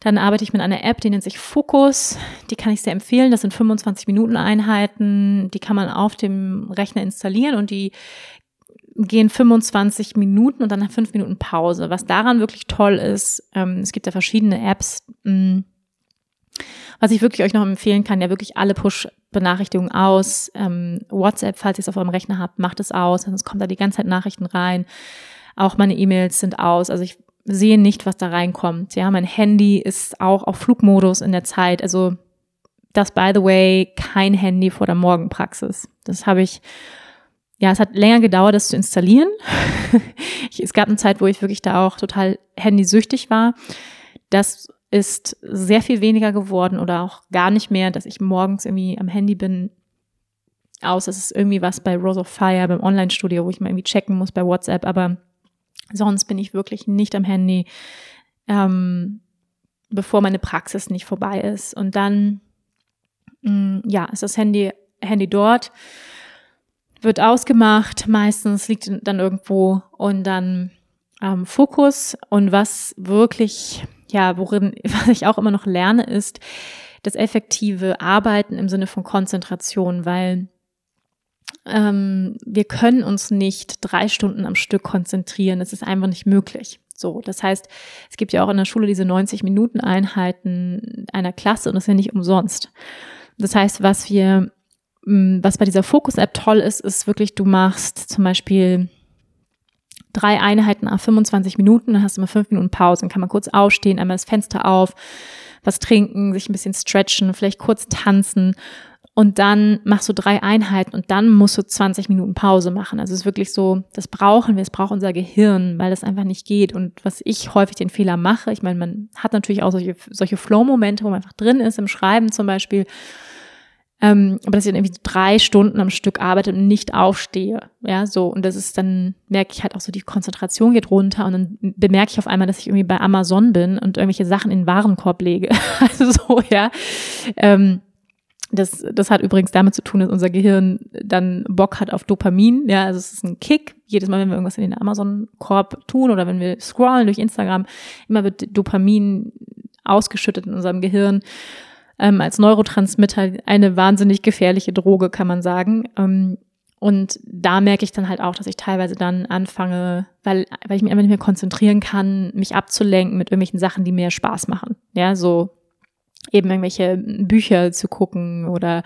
Dann arbeite ich mit einer App, die nennt sich Focus. Die kann ich sehr empfehlen. Das sind 25 Minuten Einheiten. Die kann man auf dem Rechner installieren und die gehen 25 Minuten und dann nach fünf Minuten Pause. Was daran wirklich toll ist, ähm, es gibt ja verschiedene Apps. Mh, mm, was ich wirklich euch noch empfehlen kann, ja wirklich alle Push-Benachrichtigungen aus. Ähm, WhatsApp, falls ihr es auf eurem Rechner habt, macht es aus, sonst kommt da die ganze Zeit Nachrichten rein. Auch meine E-Mails sind aus. Also ich sehe nicht, was da reinkommt. Ja, mein Handy ist auch auf Flugmodus in der Zeit. Also das, by the way, kein Handy vor der Morgenpraxis. Das habe ich, ja, es hat länger gedauert, das zu installieren. es gab eine Zeit, wo ich wirklich da auch total handysüchtig war. Das ist sehr viel weniger geworden oder auch gar nicht mehr, dass ich morgens irgendwie am Handy bin. Aus, es ist irgendwie was bei Rose of Fire, beim Online-Studio, wo ich mal irgendwie checken muss bei WhatsApp, aber Sonst bin ich wirklich nicht am Handy, ähm, bevor meine Praxis nicht vorbei ist. Und dann, mh, mm, ja, ist das Handy, Handy dort, wird ausgemacht, meistens liegt dann irgendwo und dann ähm, Fokus. Und was wirklich, ja, worin, was ich auch immer noch lerne, ist das effektive Arbeiten im Sinne von Konzentration, weil ähm, wir können uns nicht drei Stunden am Stück konzentrieren. Das ist einfach nicht möglich. So, das heißt, es gibt ja auch in der Schule diese 90 Minuten Einheiten einer Klasse und das ist ja nicht umsonst. Das heißt, was wir, mm, was bei dieser Fokus-App toll ist, ist wirklich, du machst zum Beispiel drei Einheiten auf 25 Minuten, dann hast du mal fünf Minuten Pause, dann kann man kurz aufstehen, einmal das Fenster auf, was trinken, sich ein bisschen stretchen, vielleicht kurz tanzen und dann machst du drei Einheiten und dann musst du 20 Minuten Pause machen. Also es ist wirklich so, das brauchen wir, es braucht unser Gehirn, weil das einfach nicht geht. Und was ich häufig den Fehler mache, ich meine, man hat natürlich auch solche, solche Flow-Momente, wo man einfach drin ist, im Schreiben zum Beispiel, ähm, aber dass ich dann irgendwie drei Stunden am Stück arbeite und nicht aufstehe. Ja, so. Und das ist dann, merke ich halt auch so, die Konzentration geht runter und dann bemerke ich auf einmal, dass ich irgendwie bei Amazon bin und irgendwelche Sachen in den Warenkorb lege. also so, ja. Ähm, das, das hat übrigens damit zu tun, dass unser Gehirn dann Bock hat auf Dopamin. Ja, also es ist ein Kick. Jedes Mal, wenn wir irgendwas in den Amazon-Korb tun oder wenn wir scrollen durch Instagram, immer wird Dopamin ausgeschüttet in unserem Gehirn. Ähm, als Neurotransmitter eine wahnsinnig gefährliche Droge, kann man sagen. Ähm, und da merke ich dann halt auch, dass ich teilweise dann anfange, weil, weil ich mich einfach nicht mehr konzentrieren kann, mich abzulenken mit irgendwelchen Sachen, die mir Spaß machen. Ja, so eben irgendwelche Bücher zu gucken oder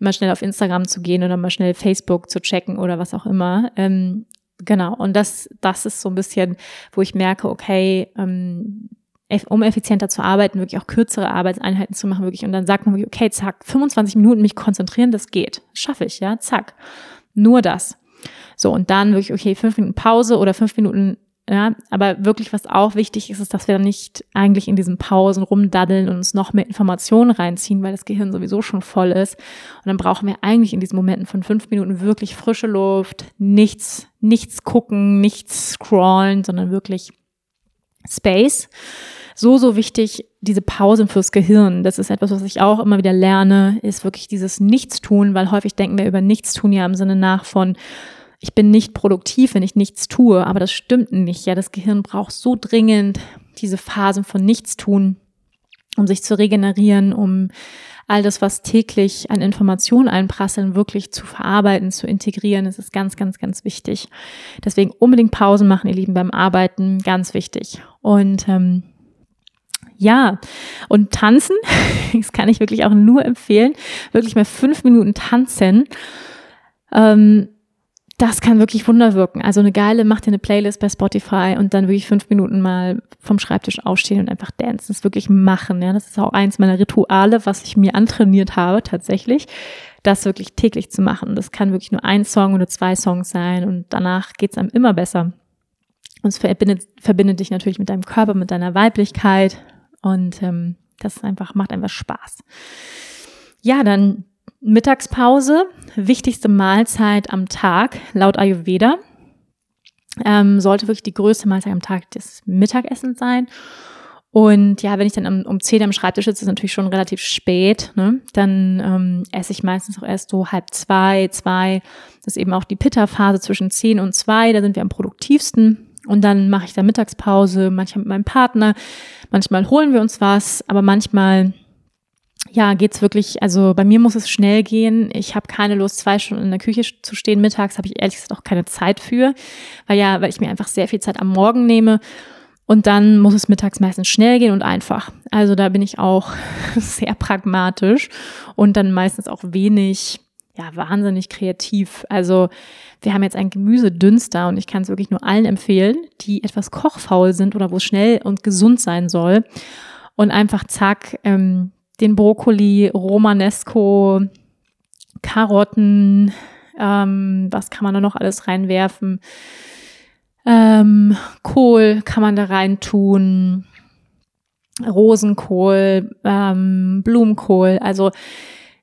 mal schnell auf Instagram zu gehen oder mal schnell Facebook zu checken oder was auch immer. Ähm, genau. Und das, das ist so ein bisschen, wo ich merke, okay, ähm, um effizienter zu arbeiten, wirklich auch kürzere Arbeitseinheiten zu machen, wirklich. Und dann sagt man wirklich, okay, zack, 25 Minuten mich konzentrieren, das geht. schaffe ich, ja, zack. Nur das. So, und dann wirklich, okay, fünf Minuten Pause oder fünf Minuten ja, aber wirklich, was auch wichtig ist, ist, dass wir dann nicht eigentlich in diesen Pausen rumdaddeln und uns noch mehr Informationen reinziehen, weil das Gehirn sowieso schon voll ist. Und dann brauchen wir eigentlich in diesen Momenten von fünf Minuten wirklich frische Luft, nichts, nichts gucken, nichts scrollen, sondern wirklich Space. So, so wichtig, diese Pausen fürs Gehirn. Das ist etwas, was ich auch immer wieder lerne, ist wirklich dieses Nichtstun, weil häufig denken wir über Nichtstun ja im Sinne nach von, ich bin nicht produktiv, wenn ich nichts tue, aber das stimmt nicht. Ja, das Gehirn braucht so dringend diese Phasen von Nichtstun, um sich zu regenerieren, um all das, was täglich an Informationen einprasseln, wirklich zu verarbeiten, zu integrieren. Das ist ganz, ganz, ganz wichtig. Deswegen unbedingt Pausen machen, ihr Lieben, beim Arbeiten, ganz wichtig. Und ähm, ja, und tanzen, das kann ich wirklich auch nur empfehlen, wirklich mal fünf Minuten tanzen. Ähm, das kann wirklich Wunder wirken. Also eine geile, mach dir eine Playlist bei Spotify und dann wirklich fünf Minuten mal vom Schreibtisch aufstehen und einfach dancen. Das wirklich machen. Ja, das ist auch eins meiner Rituale, was ich mir antrainiert habe, tatsächlich, das wirklich täglich zu machen. Das kann wirklich nur ein Song oder zwei Songs sein und danach geht's einem immer besser. Und es verbindet, verbindet dich natürlich mit deinem Körper, mit deiner Weiblichkeit und ähm, das einfach macht einfach Spaß. Ja, dann Mittagspause, wichtigste Mahlzeit am Tag laut Ayurveda. Ähm, sollte wirklich die größte Mahlzeit am Tag des Mittagessens sein. Und ja, wenn ich dann um 10 am Schreibtisch sitze, ist natürlich schon relativ spät, ne? dann ähm, esse ich meistens auch erst so halb zwei, zwei. Das ist eben auch die Pitta-Phase zwischen 10 und zwei. da sind wir am produktivsten. Und dann mache ich da Mittagspause, manchmal mit meinem Partner, manchmal holen wir uns was, aber manchmal ja, geht's wirklich, also bei mir muss es schnell gehen. Ich habe keine Lust, zwei Stunden in der Küche zu stehen. Mittags habe ich ehrlich gesagt auch keine Zeit für, weil ja, weil ich mir einfach sehr viel Zeit am Morgen nehme. Und dann muss es mittags meistens schnell gehen und einfach. Also da bin ich auch sehr pragmatisch und dann meistens auch wenig, ja, wahnsinnig kreativ. Also wir haben jetzt ein Gemüsedünster und ich kann es wirklich nur allen empfehlen, die etwas kochfaul sind oder wo es schnell und gesund sein soll. Und einfach zack, ähm, den Brokkoli, Romanesco, Karotten, ähm, was kann man da noch alles reinwerfen? Ähm, Kohl kann man da rein tun, Rosenkohl, ähm, Blumenkohl, also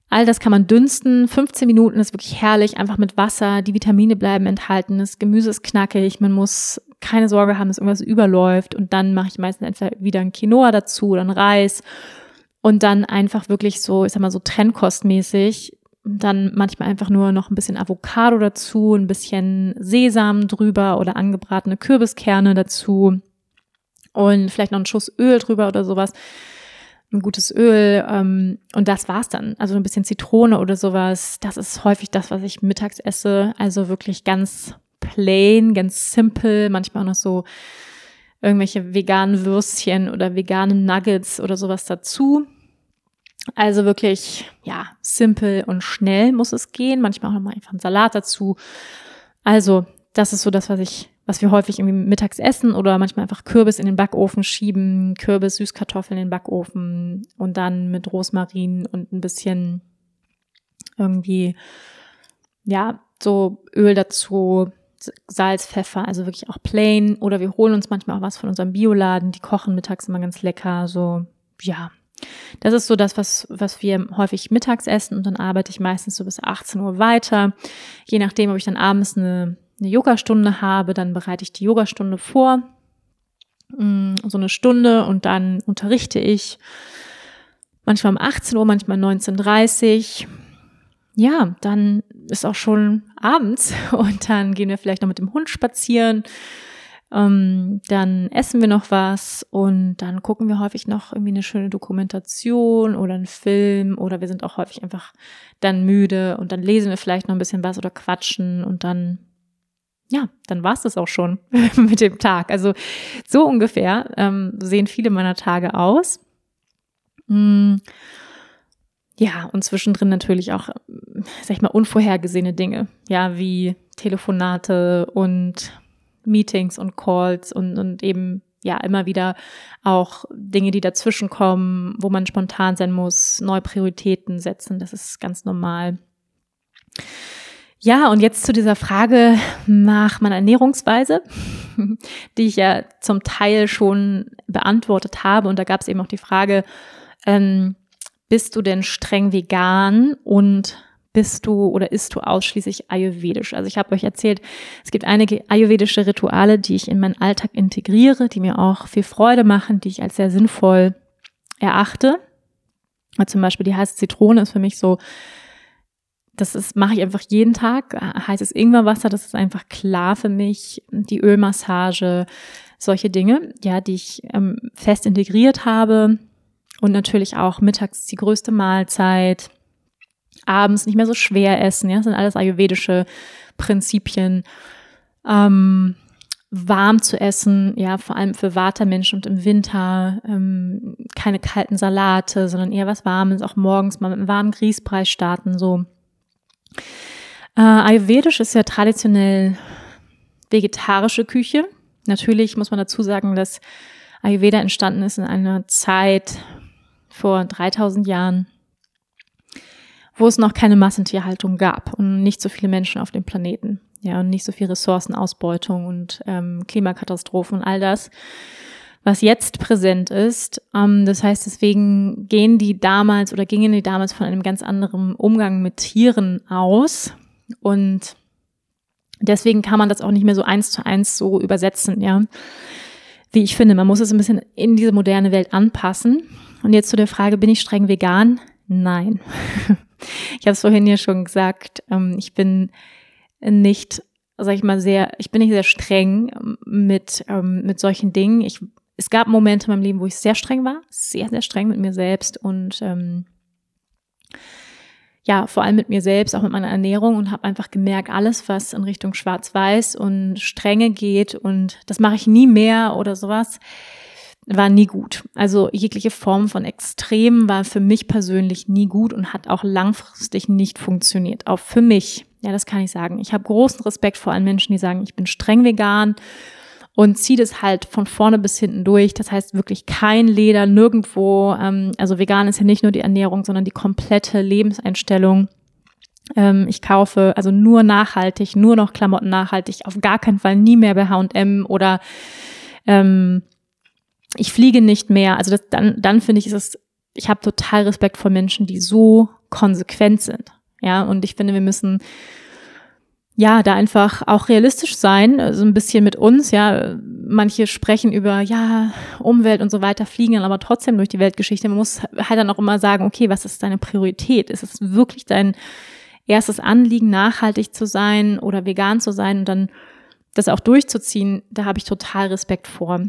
all das kann man dünsten. 15 Minuten ist wirklich herrlich, einfach mit Wasser. Die Vitamine bleiben enthalten. Das Gemüse ist knackig. Man muss keine Sorge haben, dass irgendwas überläuft. Und dann mache ich meistens entweder wieder ein Quinoa dazu oder ein Reis und dann einfach wirklich so, ich sag mal so trennkostmäßig, dann manchmal einfach nur noch ein bisschen Avocado dazu, ein bisschen Sesam drüber oder angebratene Kürbiskerne dazu und vielleicht noch einen Schuss Öl drüber oder sowas. Ein gutes Öl ähm, und das war's dann. Also ein bisschen Zitrone oder sowas. Das ist häufig das, was ich mittags esse. Also wirklich ganz plain, ganz simpel. Manchmal auch noch so irgendwelche veganen Würstchen oder veganen Nuggets oder sowas dazu. Also wirklich, ja, simpel und schnell muss es gehen. Manchmal auch nochmal einfach einen Salat dazu. Also, das ist so das, was ich, was wir häufig irgendwie mittags essen oder manchmal einfach Kürbis in den Backofen schieben, Kürbis, Süßkartoffeln in den Backofen und dann mit Rosmarin und ein bisschen irgendwie, ja, so Öl dazu, Salz, Pfeffer, also wirklich auch plain. Oder wir holen uns manchmal auch was von unserem Bioladen, die kochen mittags immer ganz lecker, so, ja. Das ist so das, was, was wir häufig mittags essen und dann arbeite ich meistens so bis 18 Uhr weiter. Je nachdem, ob ich dann abends eine, eine Yogastunde habe, dann bereite ich die Yogastunde vor, mm, so eine Stunde und dann unterrichte ich manchmal um 18 Uhr, manchmal 19.30 Uhr. Ja, dann ist auch schon abends und dann gehen wir vielleicht noch mit dem Hund spazieren. Ähm, dann essen wir noch was und dann gucken wir häufig noch irgendwie eine schöne Dokumentation oder einen Film oder wir sind auch häufig einfach dann müde und dann lesen wir vielleicht noch ein bisschen was oder quatschen und dann ja, dann war es das auch schon mit dem Tag. Also so ungefähr ähm, sehen viele meiner Tage aus. Mm. Ja, und zwischendrin natürlich auch, sag ich mal, unvorhergesehene Dinge. Ja, wie Telefonate und Meetings und Calls und, und eben ja immer wieder auch Dinge, die dazwischen kommen, wo man spontan sein muss, neue Prioritäten setzen. Das ist ganz normal. Ja, und jetzt zu dieser Frage nach meiner Ernährungsweise, die ich ja zum Teil schon beantwortet habe. Und da gab es eben auch die Frage, ähm, bist du denn streng vegan und bist du oder isst du ausschließlich ayurvedisch? Also ich habe euch erzählt, es gibt einige ayurvedische Rituale, die ich in meinen Alltag integriere, die mir auch viel Freude machen, die ich als sehr sinnvoll erachte. Zum Beispiel die heiße Zitrone ist für mich so, das mache ich einfach jeden Tag. Heißes Ingwerwasser, das ist einfach klar für mich. Die Ölmassage, solche Dinge, ja, die ich ähm, fest integriert habe. Und natürlich auch mittags die größte Mahlzeit, abends nicht mehr so schwer essen, ja, das sind alles ayurvedische Prinzipien. Ähm, warm zu essen, ja, vor allem für Watermenschen und im Winter ähm, keine kalten Salate, sondern eher was Warmes, auch morgens mal mit einem warmen Grießbrei starten, so. Äh, Ayurvedisch ist ja traditionell vegetarische Küche. Natürlich muss man dazu sagen, dass Ayurveda entstanden ist in einer Zeit, vor 3000 Jahren, wo es noch keine Massentierhaltung gab und nicht so viele Menschen auf dem Planeten. Ja, und nicht so viel Ressourcenausbeutung und ähm, Klimakatastrophen und all das, was jetzt präsent ist. Ähm, das heißt, deswegen gehen die damals oder gingen die damals von einem ganz anderen Umgang mit Tieren aus. Und deswegen kann man das auch nicht mehr so eins zu eins so übersetzen, ja. Wie ich finde, man muss es ein bisschen in diese moderne Welt anpassen. Und jetzt zu der Frage, bin ich streng vegan? Nein. ich habe es vorhin ja schon gesagt, ähm, ich bin nicht, sag ich mal, sehr, ich bin nicht sehr streng mit, ähm, mit solchen Dingen. Ich, es gab Momente in meinem Leben, wo ich sehr streng war, sehr, sehr streng mit mir selbst und ähm, ja, vor allem mit mir selbst, auch mit meiner Ernährung und habe einfach gemerkt, alles, was in Richtung Schwarz-Weiß und Strenge geht und das mache ich nie mehr oder sowas, war nie gut. Also jegliche Form von Extremen war für mich persönlich nie gut und hat auch langfristig nicht funktioniert. Auch für mich. Ja, das kann ich sagen. Ich habe großen Respekt vor allen Menschen, die sagen, ich bin streng vegan und ziehe das halt von vorne bis hinten durch. Das heißt wirklich kein Leder nirgendwo. Ähm, also vegan ist ja nicht nur die Ernährung, sondern die komplette Lebenseinstellung. Ähm, ich kaufe also nur nachhaltig, nur noch Klamotten nachhaltig, auf gar keinen Fall nie mehr bei H&M oder ähm, ich fliege nicht mehr. Also das, dann, dann finde ich, ist es, ich habe total Respekt vor Menschen, die so konsequent sind. Ja, und ich finde, wir müssen ja da einfach auch realistisch sein, so also ein bisschen mit uns. Ja, manche sprechen über ja Umwelt und so weiter, fliegen dann aber trotzdem durch die Weltgeschichte. Man muss halt dann auch immer sagen, okay, was ist deine Priorität? Ist es wirklich dein erstes Anliegen, nachhaltig zu sein oder vegan zu sein und dann das auch durchzuziehen? Da habe ich total Respekt vor.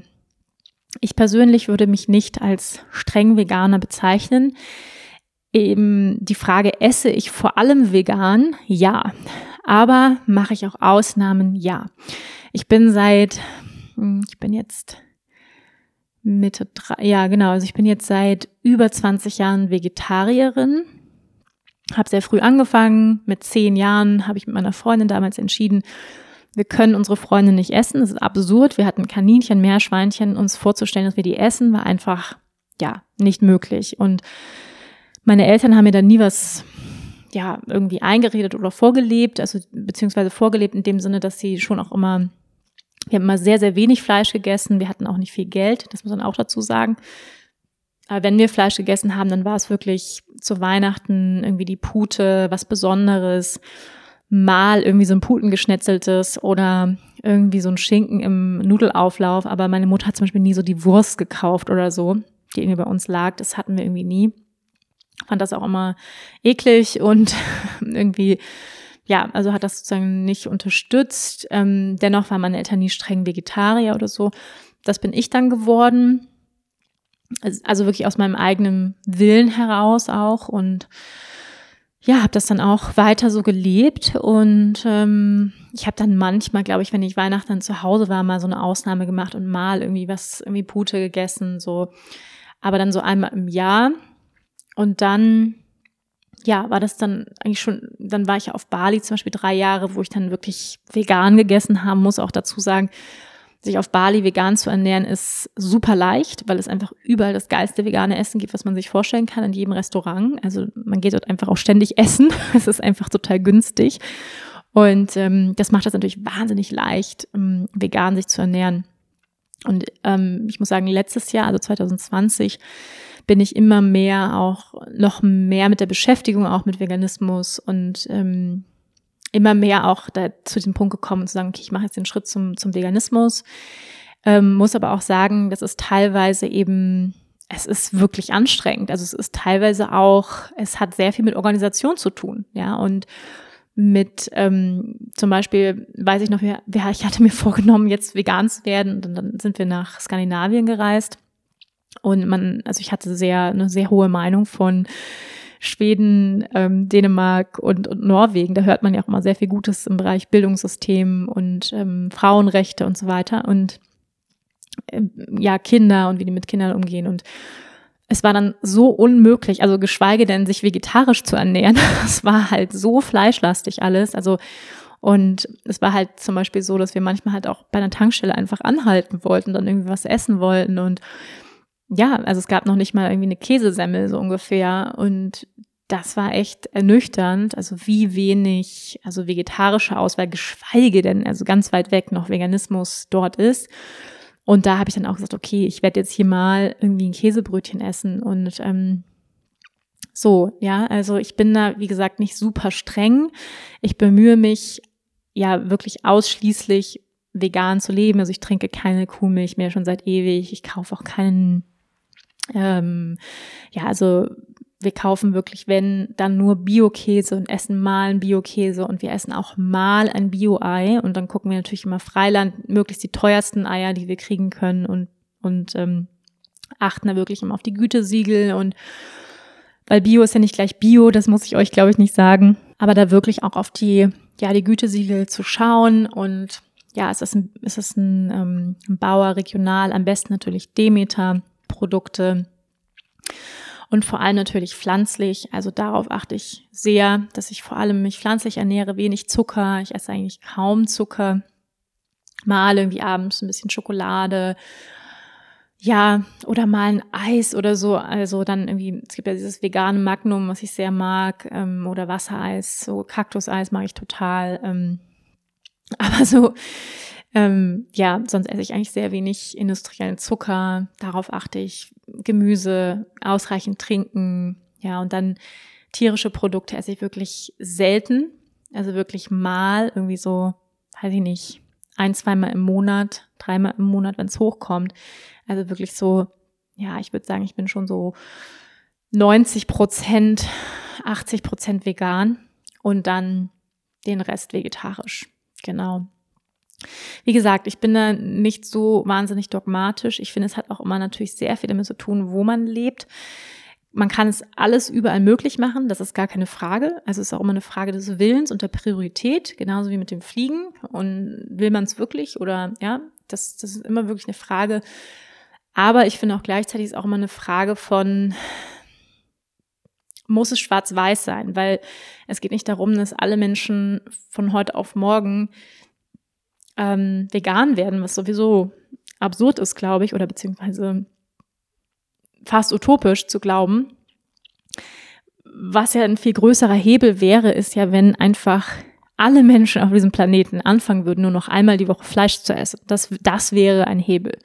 Ich persönlich würde mich nicht als streng Veganer bezeichnen. Eben die Frage, esse ich vor allem vegan? Ja. Aber mache ich auch Ausnahmen? Ja. Ich bin seit, hm, ich bin jetzt Mitte drei, ja genau, also ich bin jetzt seit über 20 Jahren Vegetarierin. Habe sehr früh angefangen, mit zehn Jahren habe ich mit meiner Freundin damals entschieden, wir können unsere Freunde nicht essen. Das ist absurd. Wir hatten Kaninchen, Meerschweinchen. Uns vorzustellen, dass wir die essen, war einfach, ja, nicht möglich. Und meine Eltern haben mir dann nie was, ja irgendwie eingeredet oder vorgelebt, also beziehungsweise vorgelebt in dem Sinne, dass sie schon auch immer, wir haben immer sehr, sehr wenig Fleisch gegessen, wir hatten auch nicht viel Geld, das muss man auch dazu sagen. Aber wenn wir Fleisch gegessen haben, dann war es wirklich zu Weihnachten irgendwie die Pute, was Besonderes, mal irgendwie so ein Putengeschnetzeltes oder irgendwie so ein Schinken im Nudelauflauf. Aber meine Mutter hat zum Beispiel nie so die Wurst gekauft oder so, die irgendwie bei uns lag. Das hatten wir irgendwie nie. Fand das auch immer eklig und irgendwie, ja, also hat das sozusagen nicht unterstützt. Ähm, dennoch waren meine Eltern nie streng Vegetarier oder so. Das bin ich dann geworden also wirklich aus meinem eigenen Willen heraus auch und ja, habe das dann auch weiter so gelebt und ähm, ich habe dann manchmal, glaube ich, wenn ich Weihnachten zu Hause war, mal so eine Ausnahme gemacht und mal irgendwie was, irgendwie Pute gegessen, so, aber dann so einmal im Jahr. Und dann, ja, war das dann eigentlich schon, dann war ich auf Bali zum Beispiel drei Jahre, wo ich dann wirklich vegan gegessen haben muss, auch dazu sagen, sich auf Bali vegan zu ernähren, ist super leicht, weil es einfach überall das geilste vegane Essen gibt, was man sich vorstellen kann, in jedem Restaurant. Also man geht dort einfach auch ständig essen. Es ist einfach total günstig. Und ähm, das macht das natürlich wahnsinnig leicht, ähm, vegan sich zu ernähren. Und ähm, ich muss sagen, letztes Jahr, also 2020, bin ich immer mehr auch noch mehr mit der Beschäftigung auch mit Veganismus und ähm, immer mehr auch da zu dem Punkt gekommen zu sagen, okay, ich mache jetzt den Schritt zum, zum Veganismus. Ähm, muss aber auch sagen, das ist teilweise eben, es ist wirklich anstrengend. Also es ist teilweise auch, es hat sehr viel mit Organisation zu tun, ja, und mit ähm, zum Beispiel, weiß ich noch, wer, ich hatte mir vorgenommen, jetzt vegan zu werden und dann sind wir nach Skandinavien gereist und man, also ich hatte sehr, eine sehr hohe Meinung von Schweden, ähm, Dänemark und, und Norwegen. Da hört man ja auch immer sehr viel Gutes im Bereich Bildungssystem und ähm, Frauenrechte und so weiter und äh, ja, Kinder und wie die mit Kindern umgehen und es war dann so unmöglich, also geschweige denn sich vegetarisch zu ernähren. Es war halt so fleischlastig alles. Also und es war halt zum Beispiel so, dass wir manchmal halt auch bei einer Tankstelle einfach anhalten wollten, dann irgendwie was essen wollten und ja, also es gab noch nicht mal irgendwie eine Käsesemmel so ungefähr und das war echt ernüchternd, also wie wenig, also vegetarische Auswahl, geschweige denn, also ganz weit weg noch Veganismus dort ist. Und da habe ich dann auch gesagt, okay, ich werde jetzt hier mal irgendwie ein Käsebrötchen essen und ähm, so, ja, also ich bin da, wie gesagt, nicht super streng. Ich bemühe mich ja wirklich ausschließlich vegan zu leben. Also ich trinke keine Kuhmilch mehr schon seit ewig. Ich kaufe auch keinen ähm, ja, also wir kaufen wirklich, wenn, dann nur Bio-Käse und essen mal einen Bio-Käse und wir essen auch mal ein Bio-Ei. Und dann gucken wir natürlich immer Freiland, möglichst die teuersten Eier, die wir kriegen können und, und ähm, achten da wirklich immer auf die Gütesiegel und weil Bio ist ja nicht gleich Bio, das muss ich euch, glaube ich, nicht sagen, aber da wirklich auch auf die, ja, die Gütesiegel zu schauen und ja, es ist ein, es ist ein, ähm, ein Bauer regional, am besten natürlich Demeter Produkte und vor allem natürlich pflanzlich. Also darauf achte ich sehr, dass ich vor allem mich pflanzlich ernähre, wenig Zucker. Ich esse eigentlich kaum Zucker. Mal irgendwie abends ein bisschen Schokolade. Ja, oder mal ein Eis oder so. Also dann irgendwie, es gibt ja dieses vegane Magnum, was ich sehr mag, ähm, oder Wassereis, so Kaktuseis mag ich total. Ähm, aber so ähm, ja, sonst esse ich eigentlich sehr wenig industriellen Zucker. Darauf achte ich. Gemüse, ausreichend trinken. Ja, und dann tierische Produkte esse ich wirklich selten. Also wirklich mal irgendwie so, weiß ich nicht, ein, zweimal im Monat, dreimal im Monat, wenn es hochkommt. Also wirklich so, ja, ich würde sagen, ich bin schon so 90 Prozent, 80 Prozent vegan und dann den Rest vegetarisch. Genau. Wie gesagt, ich bin da nicht so wahnsinnig dogmatisch. Ich finde, es hat auch immer natürlich sehr viel damit zu tun, wo man lebt. Man kann es alles überall möglich machen, das ist gar keine Frage. Also es ist auch immer eine Frage des Willens und der Priorität, genauso wie mit dem Fliegen. Und will man es wirklich oder ja, das, das ist immer wirklich eine Frage. Aber ich finde auch gleichzeitig ist auch immer eine Frage von, muss es schwarz-weiß sein? Weil es geht nicht darum, dass alle Menschen von heute auf morgen ähm, vegan werden, was sowieso absurd ist, glaube ich, oder beziehungsweise fast utopisch zu glauben, was ja ein viel größerer Hebel wäre, ist ja, wenn einfach alle Menschen auf diesem Planeten anfangen würden, nur noch einmal die Woche Fleisch zu essen. Das, das wäre ein Hebel.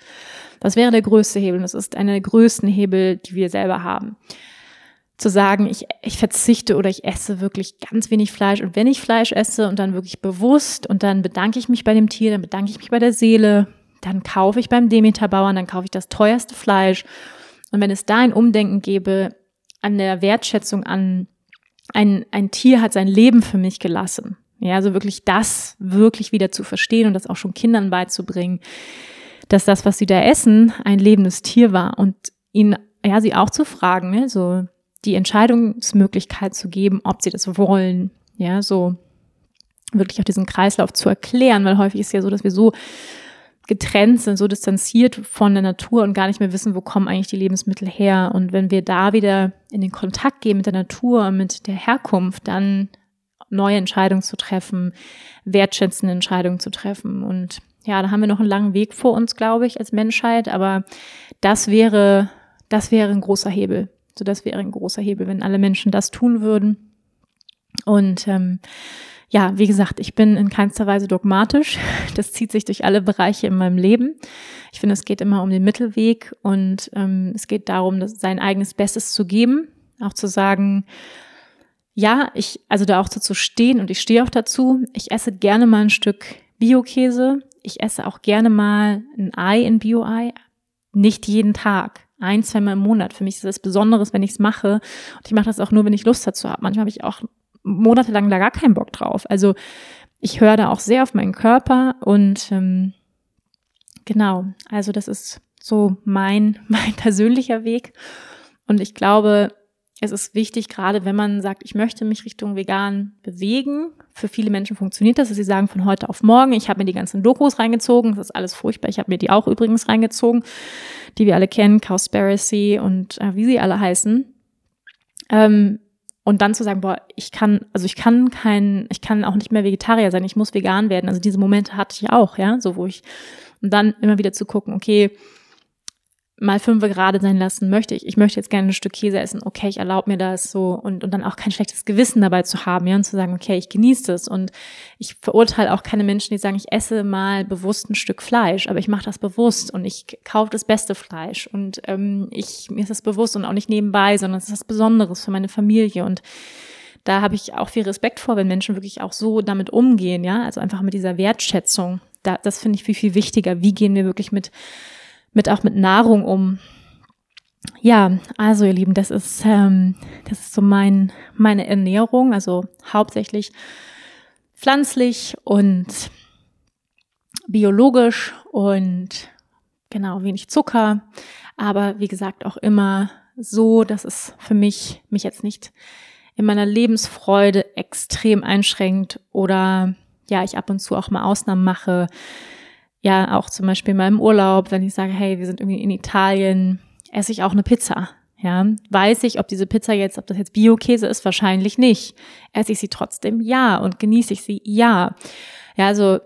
Das wäre der größte Hebel. Das ist einer der größten Hebel, die wir selber haben. Zu sagen, ich, ich verzichte oder ich esse wirklich ganz wenig Fleisch. Und wenn ich Fleisch esse und dann wirklich bewusst und dann bedanke ich mich bei dem Tier, dann bedanke ich mich bei der Seele, dann kaufe ich beim Demeter-Bauern, dann kaufe ich das teuerste Fleisch. Und wenn es da ein Umdenken gäbe an der Wertschätzung an ein, ein Tier hat sein Leben für mich gelassen. Ja, also wirklich das wirklich wieder zu verstehen und das auch schon Kindern beizubringen, dass das, was sie da essen, ein lebendes Tier war und ihnen, ja, sie auch zu fragen, ne, so die Entscheidungsmöglichkeit zu geben, ob sie das wollen, ja, so wirklich auch diesen Kreislauf zu erklären, weil häufig ist ja so, dass wir so getrennt sind, so distanziert von der Natur und gar nicht mehr wissen, wo kommen eigentlich die Lebensmittel her. Und wenn wir da wieder in den Kontakt gehen mit der Natur, mit der Herkunft, dann neue Entscheidungen zu treffen, wertschätzende Entscheidungen zu treffen. Und ja, da haben wir noch einen langen Weg vor uns, glaube ich, als Menschheit. Aber das wäre, das wäre ein großer Hebel. So, das wäre ein großer Hebel, wenn alle Menschen das tun würden. Und ähm, ja, wie gesagt, ich bin in keinster Weise dogmatisch. Das zieht sich durch alle Bereiche in meinem Leben. Ich finde, es geht immer um den Mittelweg und ähm, es geht darum, das, sein eigenes Bestes zu geben, auch zu sagen, ja, ich, also da auch so zu stehen und ich stehe auch dazu. Ich esse gerne mal ein Stück Bio-Käse. Ich esse auch gerne mal ein Ei in Bio-Ei. Nicht jeden Tag. Ein, zweimal im Monat. Für mich ist das Besonderes, wenn ich es mache. Und ich mache das auch nur, wenn ich Lust dazu habe. Manchmal habe ich auch monatelang da gar keinen Bock drauf. Also ich höre da auch sehr auf meinen Körper und ähm, genau, also das ist so mein, mein persönlicher Weg. Und ich glaube, es ist wichtig, gerade wenn man sagt, ich möchte mich Richtung vegan bewegen. Für viele Menschen funktioniert das, dass sie sagen, von heute auf morgen, ich habe mir die ganzen Dokus reingezogen, das ist alles furchtbar. Ich habe mir die auch übrigens reingezogen, die wir alle kennen, Cowspiracy und äh, wie sie alle heißen. Ähm, und dann zu sagen, boah, ich kann, also ich kann kein, ich kann auch nicht mehr Vegetarier sein, ich muss vegan werden. Also diese Momente hatte ich auch, ja, so wo ich, und dann immer wieder zu gucken, okay, mal fünf gerade sein lassen möchte ich. Ich möchte jetzt gerne ein Stück Käse essen. Okay, ich erlaube mir das so und, und dann auch kein schlechtes Gewissen dabei zu haben, ja, und zu sagen, okay, ich genieße das und ich verurteile auch keine Menschen, die sagen, ich esse mal bewusst ein Stück Fleisch, aber ich mache das bewusst und ich kaufe das beste Fleisch und ähm, ich mir ist das bewusst und auch nicht nebenbei, sondern es ist was Besonderes für meine Familie und da habe ich auch viel Respekt vor, wenn Menschen wirklich auch so damit umgehen, ja, also einfach mit dieser Wertschätzung. Da, das finde ich viel, viel wichtiger. Wie gehen wir wirklich mit mit auch mit Nahrung um. Ja, also ihr Lieben, das ist ähm, das ist so mein meine Ernährung, also hauptsächlich pflanzlich und biologisch und genau wenig Zucker, aber wie gesagt auch immer so, dass es für mich mich jetzt nicht in meiner Lebensfreude extrem einschränkt oder ja, ich ab und zu auch mal Ausnahmen mache, ja auch zum Beispiel mal im Urlaub, wenn ich sage, hey, wir sind irgendwie in Italien, esse ich auch eine Pizza. Ja, weiß ich, ob diese Pizza jetzt, ob das jetzt Bio-Käse ist, wahrscheinlich nicht. Esse ich sie trotzdem? Ja. Und genieße ich sie? Ja. Ja, also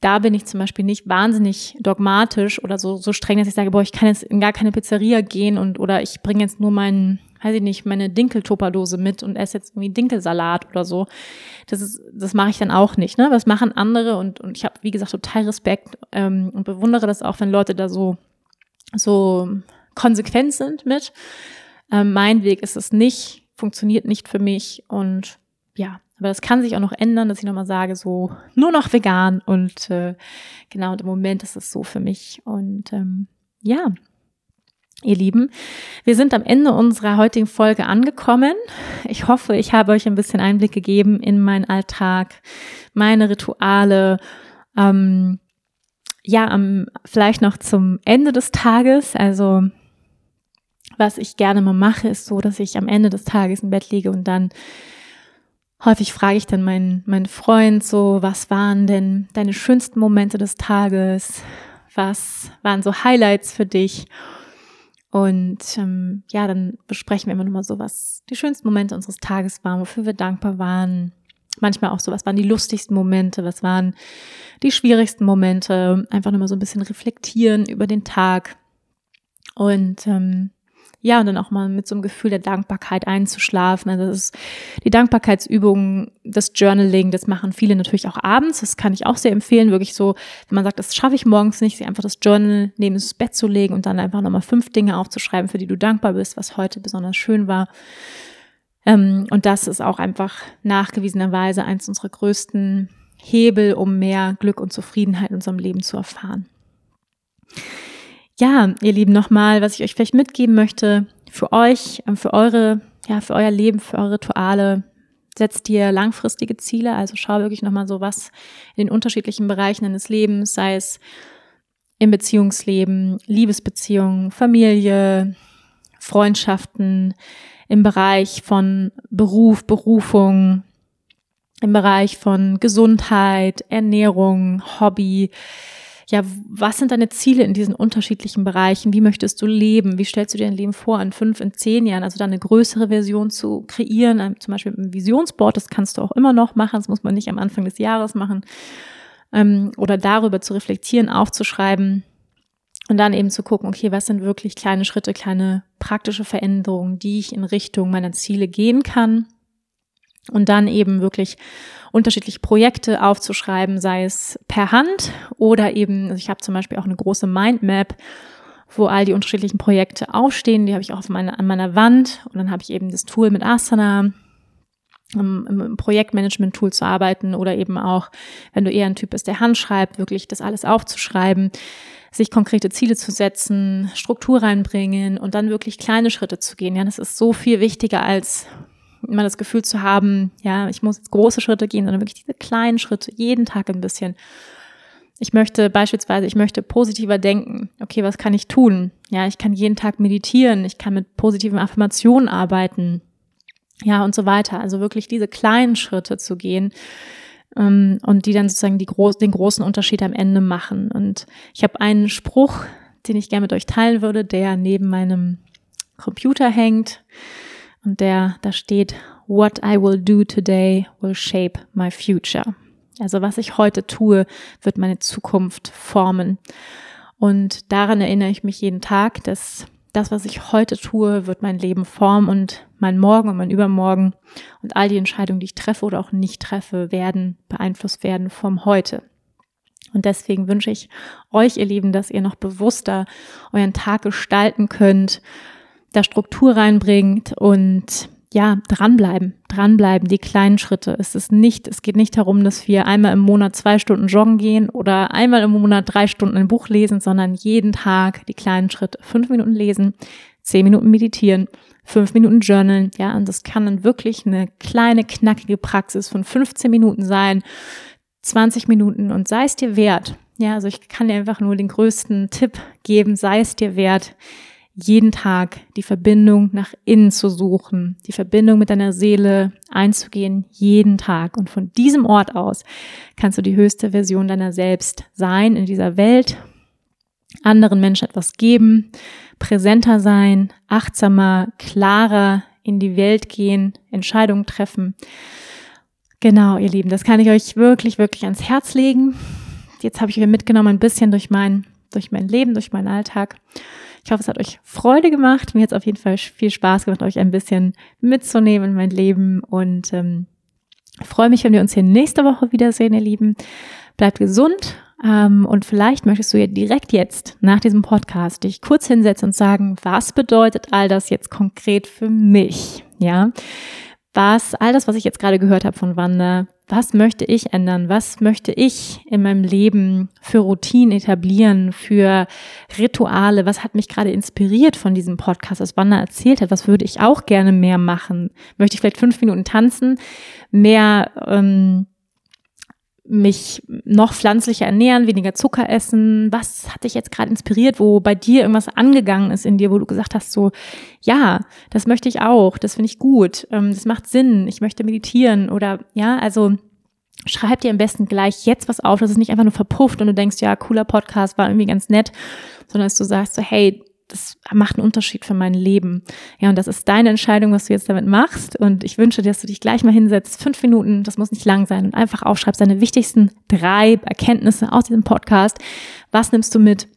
da bin ich zum Beispiel nicht wahnsinnig dogmatisch oder so, so streng, dass ich sage, boah, ich kann jetzt in gar keine Pizzeria gehen und oder ich bringe jetzt nur meinen weiß ich nicht, meine Dinkeltupperdose mit und esse jetzt irgendwie Dinkelsalat oder so. Das ist, das mache ich dann auch nicht. Ne? Was machen andere und, und ich habe, wie gesagt, total Respekt ähm, und bewundere das auch, wenn Leute da so, so konsequent sind mit. Ähm, mein Weg ist es nicht, funktioniert nicht für mich und ja, aber das kann sich auch noch ändern, dass ich nochmal sage, so nur noch vegan und äh, genau, im Moment ist es so für mich und ähm, ja, Ihr Lieben, wir sind am Ende unserer heutigen Folge angekommen. Ich hoffe, ich habe euch ein bisschen Einblick gegeben in meinen Alltag, meine Rituale. Ähm, ja, um, vielleicht noch zum Ende des Tages. Also, was ich gerne mal mache, ist so, dass ich am Ende des Tages im Bett liege und dann häufig frage ich dann meinen, meinen Freund so, was waren denn deine schönsten Momente des Tages? Was waren so Highlights für dich? Und ähm, ja, dann besprechen wir immer nochmal so, was die schönsten Momente unseres Tages waren, wofür wir dankbar waren. Manchmal auch so, was waren die lustigsten Momente, was waren die schwierigsten Momente. Einfach nochmal so ein bisschen reflektieren über den Tag. Und ähm, ja, und dann auch mal mit so einem Gefühl der Dankbarkeit einzuschlafen. Also das ist die Dankbarkeitsübung, das Journaling, das machen viele natürlich auch abends. Das kann ich auch sehr empfehlen. Wirklich so, wenn man sagt, das schaffe ich morgens nicht, sich einfach das Journal neben das Bett zu legen und dann einfach nochmal fünf Dinge aufzuschreiben, für die du dankbar bist, was heute besonders schön war. Ähm, und das ist auch einfach nachgewiesenerweise eins unserer größten Hebel, um mehr Glück und Zufriedenheit in unserem Leben zu erfahren. Ja, ihr Lieben, nochmal, was ich euch vielleicht mitgeben möchte für euch, ähm, für eure, ja, für euer Leben, für eure Rituale. Setzt dir langfristige Ziele, also schau wirklich nochmal so, was in den unterschiedlichen Bereichen deines Lebens, sei es im Beziehungsleben, Liebesbeziehungen, Familie, Freundschaften, im Bereich von Beruf, Berufung, im Bereich von Gesundheit, Ernährung, Hobby. Ja, was sind deine Ziele in diesen unterschiedlichen Bereichen? Wie möchtest du leben? Wie stellst du dir dein Leben vor in fünf, in zehn Jahren? Also da eine größere Version zu kreieren, zum Beispiel ein Visionsboard, das kannst du auch immer noch machen. Das muss man nicht am Anfang des Jahres machen. Ähm, oder darüber zu reflektieren, aufzuschreiben. Und dann eben zu gucken, okay, was sind wirklich kleine Schritte, kleine praktische Veränderungen, die ich in Richtung meiner Ziele gehen kann und dann eben wirklich unterschiedliche Projekte aufzuschreiben, sei es per Hand oder eben, also ich habe zum Beispiel auch eine große Mindmap, wo all die unterschiedlichen Projekte aufstehen, die habe ich auch auf meine, an meiner Wand und dann habe ich eben das Tool mit Asana, um im Projektmanagement-Tool zu arbeiten oder eben auch, wenn du eher ein Typ bist, der Hand schreibt, wirklich das alles aufzuschreiben, sich konkrete Ziele zu setzen, Struktur reinbringen und dann wirklich kleine Schritte zu gehen. Ja, das ist so viel wichtiger als immer das Gefühl zu haben, ja, ich muss jetzt große Schritte gehen, sondern wirklich diese kleinen Schritte, jeden Tag ein bisschen. Ich möchte beispielsweise, ich möchte positiver denken. Okay, was kann ich tun? Ja, ich kann jeden Tag meditieren, ich kann mit positiven Affirmationen arbeiten. Ja, und so weiter. Also wirklich diese kleinen Schritte zu gehen ähm, und die dann sozusagen die groß, den großen Unterschied am Ende machen. Und ich habe einen Spruch, den ich gerne mit euch teilen würde, der neben meinem Computer hängt. Und der, da steht, What I will do today will shape my future. Also was ich heute tue, wird meine Zukunft formen. Und daran erinnere ich mich jeden Tag, dass das, was ich heute tue, wird mein Leben formen und mein Morgen und mein Übermorgen und all die Entscheidungen, die ich treffe oder auch nicht treffe, werden beeinflusst werden vom Heute. Und deswegen wünsche ich euch, ihr Lieben, dass ihr noch bewusster euren Tag gestalten könnt, da Struktur reinbringt und ja, dranbleiben, dranbleiben, die kleinen Schritte. Es ist nicht, es geht nicht darum, dass wir einmal im Monat zwei Stunden joggen gehen oder einmal im Monat drei Stunden ein Buch lesen, sondern jeden Tag die kleinen Schritte. Fünf Minuten lesen, zehn Minuten meditieren, fünf Minuten journalen. Ja, und das kann dann wirklich eine kleine, knackige Praxis von 15 Minuten sein, 20 Minuten und sei es dir wert. Ja, also ich kann dir einfach nur den größten Tipp geben, sei es dir wert, jeden Tag die Verbindung nach innen zu suchen, die Verbindung mit deiner Seele einzugehen, jeden Tag. Und von diesem Ort aus kannst du die höchste Version deiner selbst sein in dieser Welt, anderen Menschen etwas geben, präsenter sein, achtsamer, klarer in die Welt gehen, Entscheidungen treffen. Genau, ihr Lieben, das kann ich euch wirklich, wirklich ans Herz legen. Jetzt habe ich euch mitgenommen ein bisschen durch mein, durch mein Leben, durch meinen Alltag. Ich hoffe, es hat euch Freude gemacht. Mir hat es auf jeden Fall viel Spaß gemacht, euch ein bisschen mitzunehmen in mein Leben und ähm, freue mich, wenn wir uns hier nächste Woche wiedersehen, ihr Lieben. Bleibt gesund ähm, und vielleicht möchtest du ja direkt jetzt nach diesem Podcast dich kurz hinsetzen und sagen, was bedeutet all das jetzt konkret für mich? Ja, was all das, was ich jetzt gerade gehört habe von Wanda, was möchte ich ändern? Was möchte ich in meinem Leben für Routinen etablieren, für Rituale? Was hat mich gerade inspiriert von diesem Podcast, was Wanda erzählt hat? Was würde ich auch gerne mehr machen? Möchte ich vielleicht fünf Minuten tanzen? Mehr ähm, mich noch pflanzlicher ernähren, weniger Zucker essen? Was hat dich jetzt gerade inspiriert, wo bei dir irgendwas angegangen ist in dir, wo du gesagt hast, so, ja, das möchte ich auch, das finde ich gut, ähm, das macht Sinn, ich möchte meditieren oder ja, also schreib dir am besten gleich jetzt was auf, dass es nicht einfach nur verpufft und du denkst, ja, cooler Podcast war irgendwie ganz nett, sondern dass du sagst so, hey, das macht einen Unterschied für mein Leben. Ja, und das ist deine Entscheidung, was du jetzt damit machst. Und ich wünsche dir, dass du dich gleich mal hinsetzt, fünf Minuten, das muss nicht lang sein, und einfach aufschreibst deine wichtigsten drei Erkenntnisse aus diesem Podcast. Was nimmst du mit?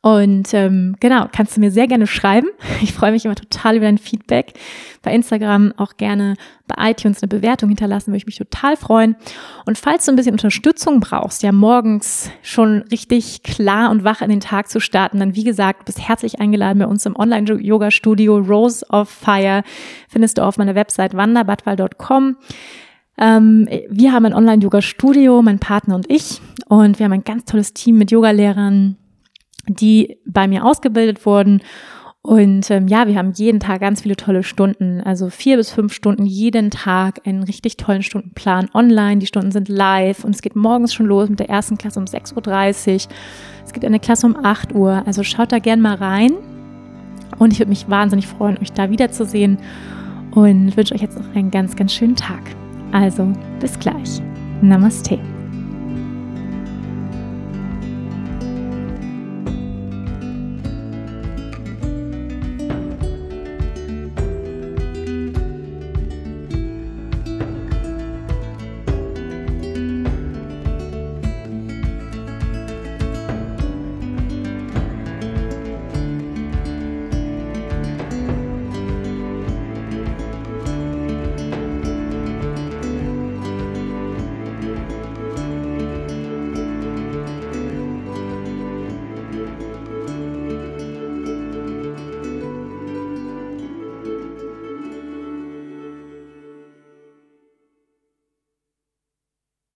Und ähm, genau, kannst du mir sehr gerne schreiben. Ich freue mich immer total über dein Feedback. Bei Instagram auch gerne bei iTunes eine Bewertung hinterlassen, würde ich mich total freuen. Und falls du ein bisschen Unterstützung brauchst, ja morgens schon richtig klar und wach in den Tag zu starten, dann wie gesagt, bist herzlich eingeladen bei uns im Online-Yoga-Studio Rose of Fire. Findest du auf meiner Website wanderbadwal.com. Ähm, wir haben ein Online-Yoga-Studio, mein Partner und ich. Und wir haben ein ganz tolles Team mit Yogalehrern, die bei mir ausgebildet wurden. Und ähm, ja, wir haben jeden Tag ganz viele tolle Stunden, also vier bis fünf Stunden jeden Tag, einen richtig tollen Stundenplan online. Die Stunden sind live und es geht morgens schon los mit der ersten Klasse um 6.30 Uhr. Es gibt eine Klasse um 8 Uhr. Also schaut da gern mal rein. Und ich würde mich wahnsinnig freuen, euch da wiederzusehen und wünsche euch jetzt noch einen ganz, ganz schönen Tag. Also, bis gleich. Namaste.